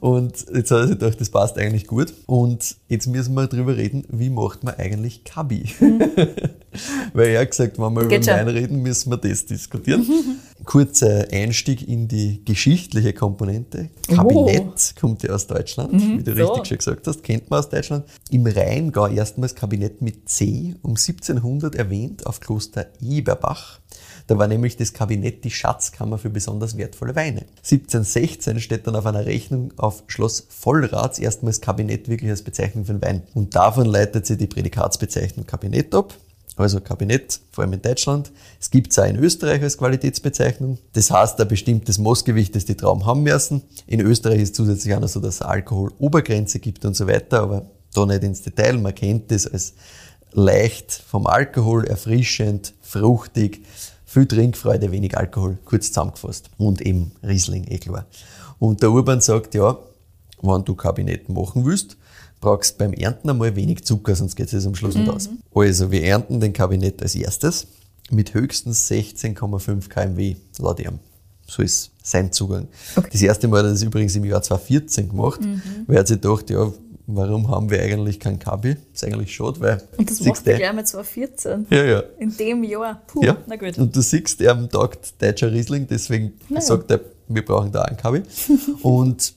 Und jetzt hat er sich gedacht, das passt eigentlich gut. Und jetzt müssen wir darüber reden, wie macht man eigentlich Kabi? Mhm. weil er hat gesagt, wenn wir Geht über Wein reden, müssen wir das diskutieren. Kurzer Einstieg in die geschichtliche Komponente. Kabinett oh. kommt ja aus Deutschland, mhm, wie du so. richtig schon gesagt hast, kennt man aus Deutschland. Im Rheingau erstmals Kabinett mit C, um 1700 erwähnt, auf Kloster Eberbach. Da war nämlich das Kabinett die Schatzkammer für besonders wertvolle Weine. 1716 steht dann auf einer Rechnung auf Schloss Vollrats erstmals Kabinett wirklich als Bezeichnung für den Wein. Und davon leitet sie die Prädikatsbezeichnung Kabinett ab also Kabinett, vor allem in Deutschland. Es gibt es auch in Österreich als Qualitätsbezeichnung. Das heißt, ein bestimmtes Mossgewicht, das die Trauben haben müssen. In Österreich ist zusätzlich auch noch so, dass es Alkoholobergrenze gibt und so weiter, aber da nicht ins Detail. Man kennt das als leicht vom Alkohol, erfrischend, fruchtig, viel Trinkfreude, wenig Alkohol, kurz zusammengefasst. Und eben Riesling, eh klar. Und der Urban sagt, ja, wenn du Kabinett machen willst, brauchst beim Ernten einmal wenig Zucker, sonst geht es am Schluss nicht mhm. aus. Also wir ernten den Kabinett als erstes mit höchstens 16,5 kmw laut ihm. So ist sein Zugang. Okay. Das erste Mal hat er das übrigens im Jahr 2014 gemacht, mhm. weil er sich gedacht, ja, warum haben wir eigentlich kein Kabi? Das ist eigentlich schade, weil. Und das macht er gleich mit 2014. Ja, ja. In dem Jahr. Puh, ja. na gut. Und du siehst, er Tag deutscher Riesling, deswegen ja. sagt er, wir brauchen da einen Kabi. Und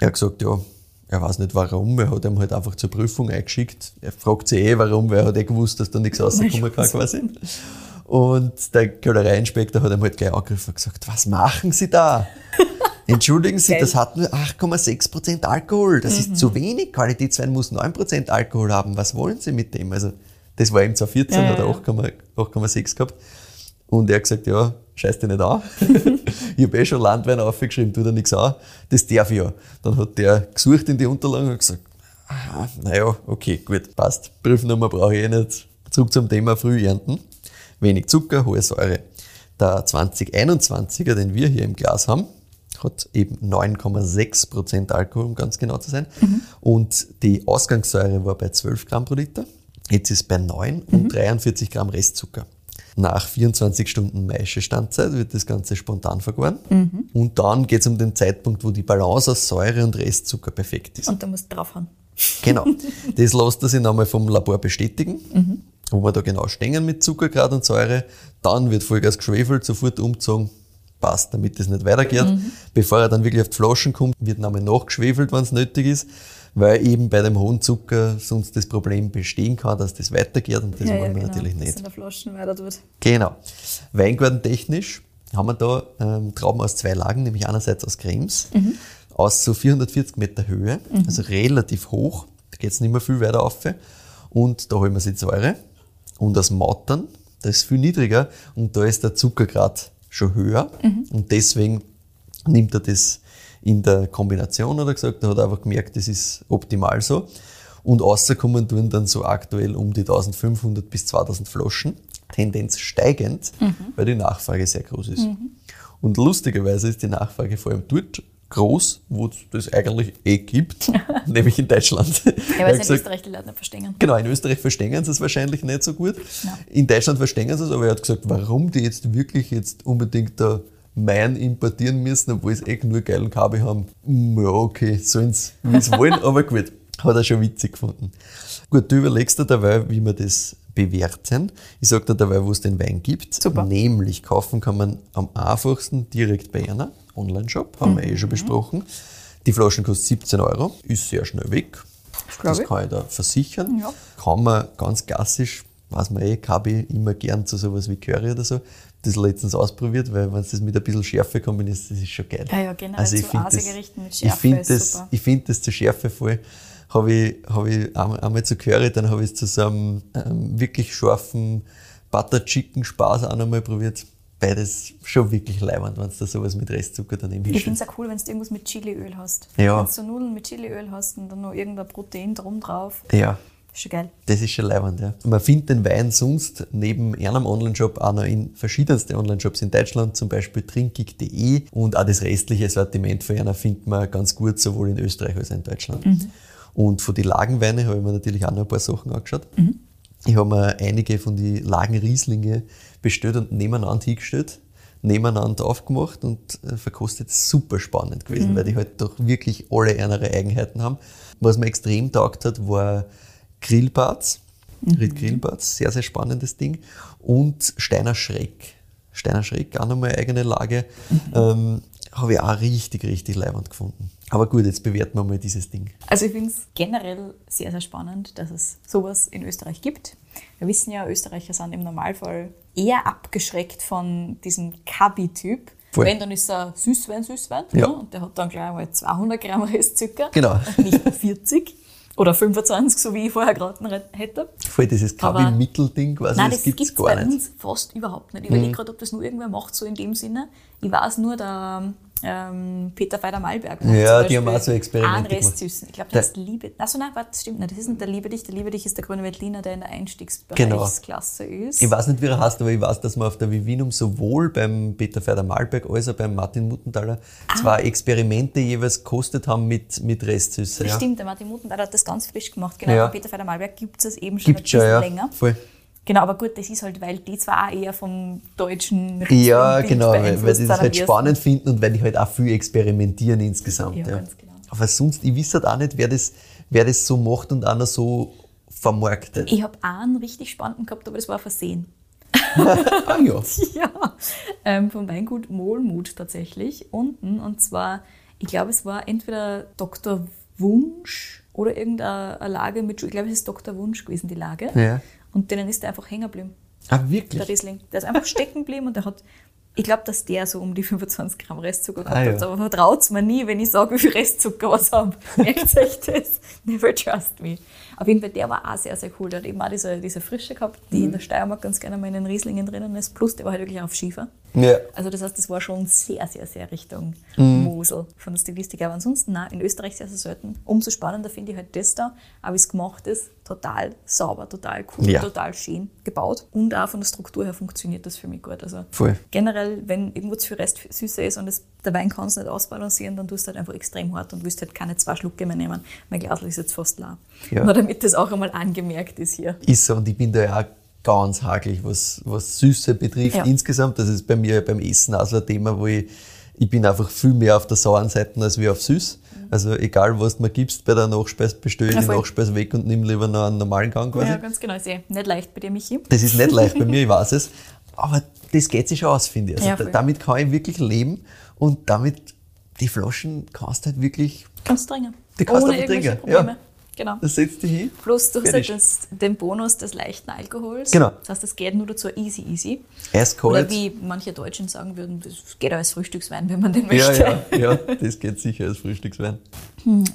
er hat gesagt, ja, er weiß nicht warum, er hat ihm halt einfach zur Prüfung eingeschickt. Er fragt sich eh warum, weil er hat eh gewusst, dass da nichts rauskommen kann quasi. Und der Kellereiinspektor hat ihm halt gleich angegriffen und gesagt, was machen Sie da? Entschuldigen Sie, das hat nur 8,6% Alkohol. Das mhm. ist zu wenig. Qualitätswein muss 9% Alkohol haben. Was wollen Sie mit dem? Also, das war ihm 2014, ja, hat er 8,6 gehabt. Und er hat gesagt, ja, scheiß dich nicht an. ich habe eh schon Landwein aufgeschrieben, tut er nichts an. Das darf ich ja. Dann hat der gesucht in die Unterlagen und gesagt, naja, okay, gut, passt. Prüfnummer brauche ich eh nicht. Zurück zum Thema Frühernten. Wenig Zucker, hohe Säure. Der 2021er, den wir hier im Glas haben, hat eben 9,6 Prozent Alkohol, um ganz genau zu sein. Und die Ausgangssäure war bei 12 Gramm pro Liter. Jetzt ist bei 9 und 43 Gramm Restzucker. Nach 24 Stunden Maischestandzeit wird das Ganze spontan vergoren. Und dann geht es um den Zeitpunkt, wo die Balance aus Säure und Restzucker perfekt ist. Und da musst du draufhauen. Genau. Das lässt er sich nochmal vom Labor bestätigen, wo wir da genau stehen mit Zuckergrad und Säure. Dann wird Vollgas geschwefelt, sofort umgezogen. Passt, damit das nicht weitergeht. Bevor er dann wirklich auf die Flaschen kommt, wird nochmal nachgeschwefelt, wenn es nötig ist, weil eben bei dem hohen Zucker sonst das Problem bestehen kann, dass das weitergeht und das wollen wir natürlich dass nicht. in der Flaschen weiter tut. Genau. Weingartentechnisch haben wir da ähm, Trauben aus zwei Lagen, nämlich einerseits aus Krems, aus so 440 Meter Höhe, also relativ hoch, da geht es nicht mehr viel weiter auf. Und da holen wir sie Säure. Und aus Mautern, das ist viel niedriger und da ist der Zuckergrad schon höher. Und deswegen nimmt er das in der Kombination, oder gesagt, er hat einfach gemerkt, das ist optimal so. Und rauskommen tun dann so aktuell um die 1500 bis 2000 Flaschen, Tendenz steigend, weil die Nachfrage sehr groß ist. Und lustigerweise ist die Nachfrage vor allem dort groß, wo es das eigentlich eh gibt, nämlich in Deutschland. Ja, Er weil hat es in gesagt, Österreich die Leute nicht verstehen. Genau, in Österreich verstehen sie es wahrscheinlich nicht so gut. Nein. In Deutschland verstehen sie es, aber er hat gesagt, warum die jetzt wirklich jetzt unbedingt da Wein importieren müssen, obwohl sie eh nur geilen Kabi haben. Hm, Ja, okay, sollen sie, wie sie wollen, aber gut. Hat er schon witzig gefunden. Gut, du überlegst dir dabei, wie wir das bewerten. Ich sag dir dabei, wo es den Wein gibt. Super. Nämlich kaufen kann man am einfachsten direkt bei einer Online-Shop, haben wir eh Mhm. schon besprochen. Die Flaschen kostet 17 Euro, ist sehr schnell weg. Das ich. kann ich da versichern. Ja. Kann man ganz klassisch, weiß man eh, Kabi immer gern zu sowas wie Curry oder so. Das letztens ausprobiert, weil wenn du das mit ein bisschen Schärfe kombinierst, das ist schon geil. Ja, ja, generell also ich find asige das- mit Ich Schärfe finde ist das, ich find das zu Schärfe voll. Habe ich, hab ich einmal, einmal zu Curry, dann habe ich es zu so einem ähm, wirklich scharfen Butter Chicken Spaß auch nochmal probiert. Beides schon wirklich leibend, wenn du da sowas mit Restzucker daneben Ich finde es auch cool, wenn du irgendwas mit Chiliöl hast. Ja. Wenn du so Nudeln mit Chiliöl hast und dann noch irgendein Protein drum drauf. Ja. Schon geil. Das ist schon leibend, ja. Man findet den Wein sonst neben einem Online-Shop auch noch in verschiedensten Online-Shops in Deutschland, zum Beispiel trinkig.de und auch das restliche Sortiment von einer findet man ganz gut, sowohl in Österreich als auch in Deutschland. Und von den Lagenweine habe ich mir natürlich auch noch ein paar Sachen angeschaut. Ich habe mir einige von den Lagenrieslinge bestellt und nebeneinander hingestellt, nebeneinander aufgemacht und äh, verkostet. Super spannend gewesen, weil die halt doch wirklich alle ihre Eigenheiten haben. Was mir extrem taugt hat, war Grillbarz. Ried Grillbarz, sehr, sehr spannendes Ding. Und Steiner Schreck. Steiner Schreck, auch nochmal eigene Lage. Ähm, habe ich auch richtig, richtig leibend gefunden. Aber gut, jetzt bewerten wir mal dieses Ding. Also ich finde es generell sehr, sehr spannend, dass es sowas in Österreich gibt. Wir wissen ja, Österreicher sind im Normalfall eher abgeschreckt von diesem Kabi-Typ. Wenn, dann ist er Süßwein, Süßwein. Ja. ne? Und der hat dann gleich mal 200 Gramm Restzucker. Genau. Und nicht 40 oder 25, so wie ich vorher geraten hätte. Voll dieses Kabi-Mittelding quasi, Nein, das das gibt es gar bei nicht. Mhm. uns fast überhaupt nicht. Ich überlege gerade, ob das nur irgendwer macht, so in dem Sinne. Ich weiß nur, der ähm, Peter Feider-Malberg Ja, die haben auch so Experimente gemacht. Restsüßen. Ich glaube, das ist Liebe. Achso, nein, warte, das stimmt nicht. Das ist nicht der Liebe dich. Der Liebe dich ist der grüne Veltliner, der in der Genau. Einstiegsbereichsklasse ist. Ich weiß nicht, wie er heißt, aber ich weiß, dass wir auf der Vivinum sowohl beim Peter Feider-Malberg als auch beim Martin Muttenthaler zwei Experimente jeweils gekostet haben mit, mit Restsüße. Das Ja. stimmt, der Martin Muttenthaler hat das ganz frisch gemacht. Genau, Ja. bei Peter Feider-Malberg gibt es eben schon Gibt schon, ein ja. bisschen länger. Voll. Genau, aber gut, das ist halt, weil die zwar auch eher vom deutschen Ja, genau, weil, sind das halt spannend finden und weil die halt auch viel experimentieren insgesamt. Ja, Ja, ganz genau. Aber sonst, ich wüsste halt auch nicht, wer das, wer das so macht und auch noch so vermarktet. Ich habe einen richtig spannenden gehabt, aber das war Versehen. ah ja. Ja, ähm, vom Weingut Mohlmut tatsächlich unten. Und zwar, ich glaube, es war entweder Dr. Wunsch oder irgendeine eine Lage mit, ich glaube, es ist Dr. Wunsch gewesen, die Lage. Ja. Und denen ist der einfach hängen geblieben, Ah, wirklich? der Riesling. Der ist einfach stecken geblieben und der hat, ich glaube, dass der so um die 25 Gramm Restzucker gehabt Ah, ja. hat. Aber vertraut mir nie, wenn ich sage, wie viel Restzucker was habe. Merkt euch das. Never trust me. Auf jeden Fall, der war auch sehr, sehr cool. Der hat eben auch diese, diese Frische gehabt, die Mhm. in der Steiermark ganz gerne mal in den Rieslingen drinnen ist. Plus, der war halt wirklich auf Schiefer. Ja. Also das heißt, das war schon sehr, sehr, sehr Richtung Mhm. Mosel von der Stilistik. Aber ansonsten, nein, in Österreich sehr, sehr selten. Umso spannender finde ich halt das da, aber wie es gemacht ist, total sauber, total cool, Ja. total schön gebaut. Und auch von der Struktur her funktioniert das für mich gut. Also Voll. generell, wenn irgendwo zu viel Rest Süße ist und es, der Wein kann es nicht ausbalancieren, dann tust du halt einfach extrem hart und willst halt keine zwei Schlucke mehr nehmen. Mein Glas ist jetzt fast leer. Ja. Nur damit das auch einmal angemerkt ist hier. Ist so, und ich bin da ja auch ganz hakelig, was, was Süße betrifft Ja. insgesamt. Das ist bei mir beim Essen auch so ein Thema, wo ich, ich bin einfach viel mehr auf der sauren Seite als wie auf süß. Also egal, was du mir gibst bei der Nachspeise, bestelle ich Ja, die. Nachspeise weg und nimm lieber noch einen normalen Gang quasi. Ja, ganz genau. Ist eh nicht leicht bei dir, Michi. Das ist nicht leicht bei mir, ich weiß es. Aber das geht sich schon aus, finde ich. Also Ja, damit kann ich wirklich leben und damit, die Flaschen kannst du halt wirklich, Kannst du trinken. Die kannst du Ohne irgendwelche trinken, ja. Genau. das setzt dich hin. Plus du hast halt Fertig. den Bonus des leichten Alkohols. Genau. Das heißt, das geht nur dazu easy, easy. Eiskalt. Oder wie manche Deutschen sagen würden, das geht auch als Frühstückswein, wenn man den ja, möchte. ja, ja, das geht sicher als Frühstückswein.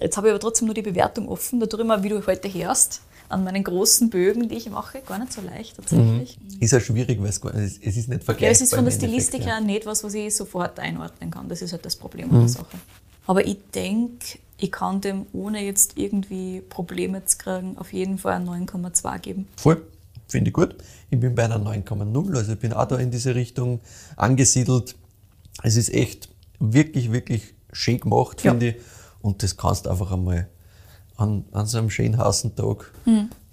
Jetzt habe ich aber trotzdem nur die Bewertung offen. Da mal, wie du heute hörst, an meinen großen Bögen, die ich mache, gar nicht so leicht tatsächlich. Ist ja schwierig, weil es, gar nicht, es ist nicht vergleichbar. Ja, es ist von der Stilistik ja. her nicht was, was ich sofort einordnen kann. Das ist halt das Problem Mhm. an der Sache. Aber ich denke, ich kann dem, ohne jetzt irgendwie Probleme zu kriegen, auf jeden Fall ein 9,2 geben. Voll, finde ich gut. Ich bin bei einer 9,0, also ich bin auch da in diese Richtung angesiedelt. Es ist echt wirklich, wirklich schön gemacht, Ja. finde ich. Und das kannst du einfach einmal an, an so einem schönen heißen Tag,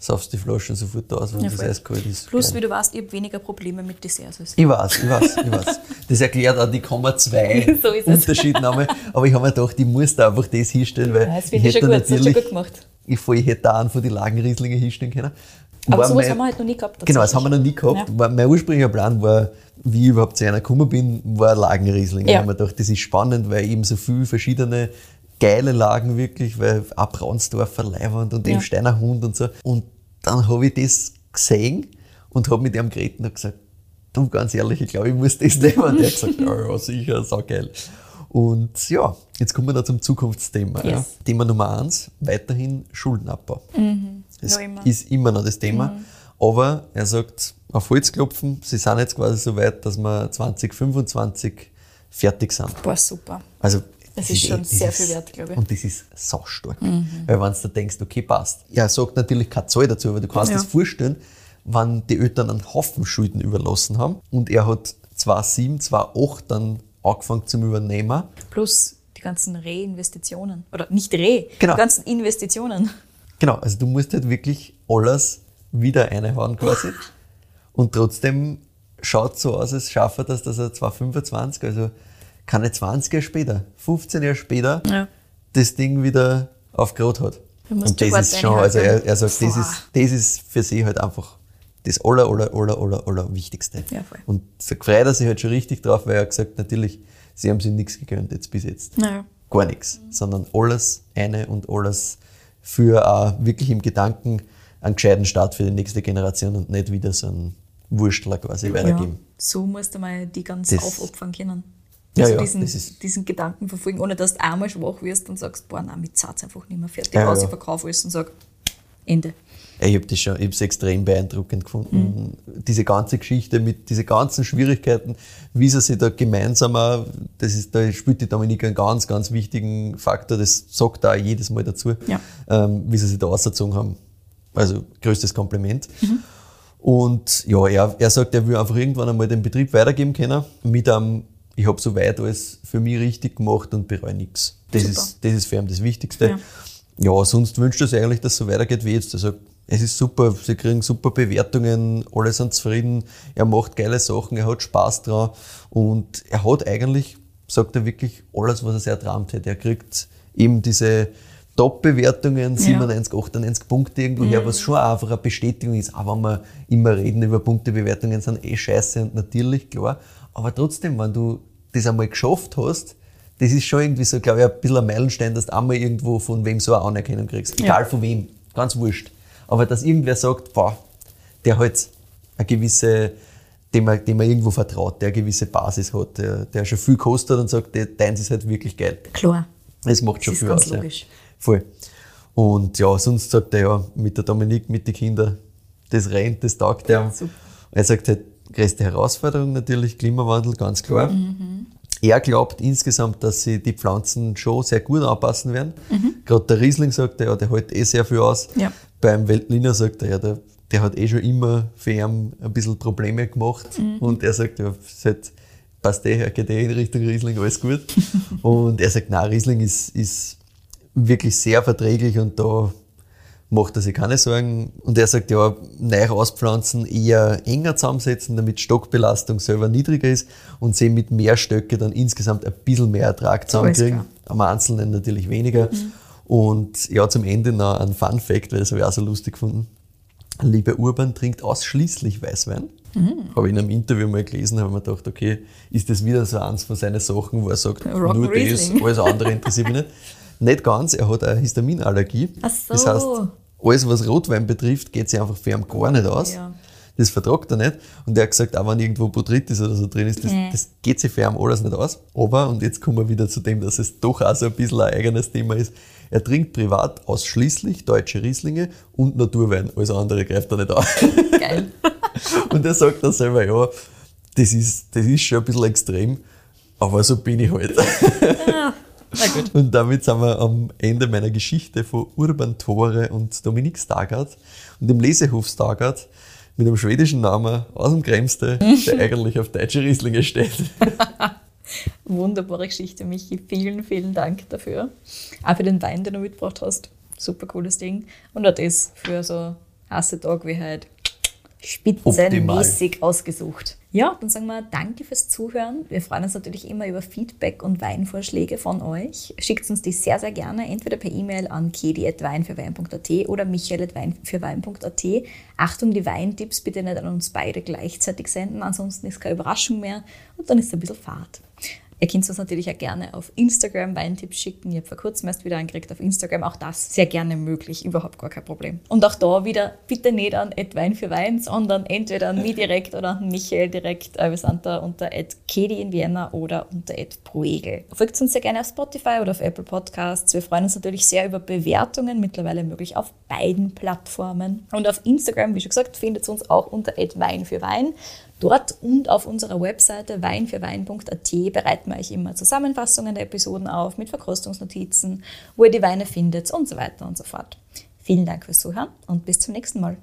saufst die Flaschen sofort aus, wenn. Ja, das eiskalt ist. Plus, Geil. wie du weißt, ich habe weniger Probleme mit Desserts als Ich weiß, ich weiß, ich weiß. Das erklärt auch die Komma 2 So. Unterschiednahme. Aber ich habe mir gedacht, ich muss da einfach das hinstellen, weil Ja, das ich finde ich hätte schon gut, das du natürlich, schon gut gemacht. ich, ich hätte da einen von den Lagenrieslinger hinstellen können. Aber sowas mein- haben wir halt noch nie gehabt. Genau, das haben wir noch nie gehabt. Ja. Mein ursprünglicher Plan war, wie ich überhaupt zu einer gekommen bin, war Lagenriesling. Ja. Ich habe mir gedacht, das ist spannend, weil eben so viele verschiedene geile Lagen wirklich, weil auch Braunsdorfer Leiwand und Ja. eben Steiner Hund und so. Und dann habe ich das gesehen und habe mit ihm geredet und hab gesagt, du ganz ehrlich, ich glaube, ich muss das nehmen. Und der hat gesagt, ja, ja sicher, saugeil. Und ja, jetzt kommen wir da zum Zukunftsthema. Ja. Yes. Thema Nummer eins, weiterhin Schuldenabbau. Das Noch immer. ist immer noch das Thema. Aber er sagt, auf Holz klopfen, sie sind jetzt quasi so weit, dass wir 2025 fertig sind. Boah, super. Also, Das ist schon sehr viel wert, glaube ich. Und das ist saustark. Weil wenn du denkst, okay, passt. Er sagt natürlich keine Zahl dazu, aber du kannst dir Ja. das vorstellen, wenn die Eltern einen Haufen Schulden überlassen haben und er hat 2007, 2008 dann angefangen zum Übernehmen. Plus die ganzen Reinvestitionen. Oder nicht Re, Genau. die ganzen Investitionen. Genau, also du musst halt wirklich alles wieder reinhauen quasi. Und trotzdem schaut so aus, als schafft er das, dass er 2025, also keine 20 Jahre später, 15 Jahre später, Ja. das Ding wieder auf Grad hat. Und das ist schon, also er, er sagt, das ist, das ist für sie halt einfach das aller, aller, aller, aller, aller Wichtigste. Ja. Und da freut er sich halt schon richtig drauf, weil er gesagt natürlich, sie haben sich nichts gegönnt jetzt bis jetzt Naja. gar nichts, sondern alles eine und alles für auch wirklich im Gedanken einen gescheiten Start für die nächste Generation und nicht wieder so einen Wurstler quasi Ja. weitergeben. So musst du mal die ganz Das- aufopfern können. Ja, also ja, diesen, diesen Gedanken verfolgen, ohne dass du einmal schwach wirst und sagst, boah, nein, mit Satz einfach nicht mehr fertig Ja, aus, ja. ich verkaufe alles und sag, Ende. Ich habe das schon, ich habe es extrem beeindruckend gefunden. Mhm. Diese ganze Geschichte mit diesen ganzen Schwierigkeiten, wie sie sich da gemeinsam auch, das ist, da spielt die Dominik einen ganz, ganz wichtigen Faktor, das sagt da auch jedes Mal dazu, Ja. ähm, wie sie sich da ausgezogen haben. Also größtes Kompliment. Mhm. Und ja, er, er sagt, er will einfach irgendwann einmal den Betrieb weitergeben können, mit einem, ich habe soweit alles für mich richtig gemacht und bereue nichts. Das Super. ist, das ist für ihn das Wichtigste. Ja. Ja, sonst wünscht er sich eigentlich, dass es so weitergeht wie jetzt. Also, es ist super, sie kriegen super Bewertungen, alle sind zufrieden, er macht geile Sachen, er hat Spaß dran und er hat eigentlich, sagt er wirklich, alles, was er sich erträumt hätte. Er kriegt eben diese Top-Bewertungen, 97, 98 Punkte irgendwo her, was schon einfach eine Bestätigung ist. Auch wenn wir immer reden über Punktebewertungen, sind eh scheiße und natürlich, klar. Aber trotzdem, wenn du das einmal geschafft hast, das ist schon irgendwie so, glaube ich, ein bisschen ein Meilenstein, dass du einmal irgendwo von wem so eine Anerkennung kriegst. Egal von wem, ganz wurscht. Aber dass irgendwer sagt, boah, der halt eine gewisse, dem man, dem man irgendwo vertraut, der eine gewisse Basis hat, der, der schon viel kostet und sagt, der, deins ist halt wirklich geil. Klar. Das macht schon Das ist viel ganz aus. Ja. logisch. Voll. Und ja, sonst sagt er ja, mit der Dominik, mit den Kindern, das rennt, das taugt er. super. Er sagt halt, größte Herausforderung natürlich Klimawandel, ganz klar. Er glaubt insgesamt, dass sie die Pflanzen schon sehr gut anpassen werden. Gerade der Riesling sagt er, ja, der hält eh sehr viel aus. Ja. Beim Veltliner sagt er, ja, der, der hat eh schon immer für ihn ein bisschen Probleme gemacht. Und er sagt, ja, hat, passt eh, geht eh in Richtung Riesling, alles gut. und er sagt, nein, Riesling ist, ist wirklich sehr verträglich und da macht er sich keine Sorgen. Und er sagt, ja, neu auspflanzen, eher enger zusammensetzen, damit Stockbelastung selber niedriger ist und sie mit mehr Stöcke dann insgesamt ein bisschen mehr Ertrag zusammenkriegen. Am Einzelnen natürlich weniger. Und ja, zum Ende noch ein Fun Fact, weil das habe ich auch so lustig gefunden. Liebe Urban trinkt ausschließlich Weißwein. Habe ich in einem Interview mal gelesen, habe mir gedacht, okay, ist das wieder so eins von seinen Sachen, wo er sagt, Rock nur das, Riesling. alles andere interessiert mich nicht. Nicht ganz, er hat eine Histaminallergie. Ach so. Das heißt, alles, was Rotwein betrifft, geht sich einfach für ihn gar nicht aus. Ja. Das vertragt er nicht. Und er hat gesagt, auch wenn irgendwo Botrytis oder so drin ist, das, Nee. das geht sich für ihn alles nicht aus. Aber, und jetzt kommen wir wieder zu dem, dass es doch auch so ein bisschen ein eigenes Thema ist, er trinkt privat ausschließlich deutsche Rieslinge und Naturwein. Alles andere greift er nicht an. Geil. Und er sagt dann selber, ja, das ist, das ist schon ein bisschen extrem, aber so bin ich halt. Gut. Und damit sind wir am Ende meiner Geschichte von Urban Tore und Dominik Stargard und dem Lesehof Stargard mit einem schwedischen Namen aus dem Kremste, der eigentlich auf deutsche Rieslinge steht. Wunderbare Geschichte, Michi. Vielen, vielen Dank dafür. Auch für den Wein, den du mitgebracht hast. Super cooles Ding. Und auch das für so heiße Tag wie heute spitzenmäßig ausgesucht. Ja, dann sagen wir danke fürs Zuhören. Wir freuen uns natürlich immer über Feedback und Weinvorschläge von euch. Schickt uns die sehr, sehr gerne entweder per E-Mail an kedi.weinfürwein.at oder michael.weinfürwein.at. Achtung, die Weintipps bitte nicht an uns beide gleichzeitig senden, ansonsten ist keine Überraschung mehr und dann ist ein bisschen Fahrt. Ihr könnt uns natürlich auch gerne auf Instagram Weintipps schicken. Ich habe vor kurzem erst wieder angekriegt auf Instagram. Auch das sehr gerne möglich, überhaupt gar kein Problem. Und auch da wieder bitte nicht an Wein für Wein, sondern entweder an mich direkt oder an Michael direkt. Wir sind da unter Kedi in Vienna oder unter Proegel. Folgt uns sehr gerne auf Spotify oder auf Apple Podcasts. Wir freuen uns natürlich sehr über Bewertungen, mittlerweile möglich auf beiden Plattformen. Und auf Instagram, wie schon gesagt, findet ihr uns auch unter Wein für Wein. Dort und auf unserer Webseite weinfürwein.at bereiten wir euch immer Zusammenfassungen der Episoden auf mit Verkostungsnotizen, wo ihr die Weine findet und so weiter und so fort. Vielen Dank fürs Zuhören und bis zum nächsten Mal.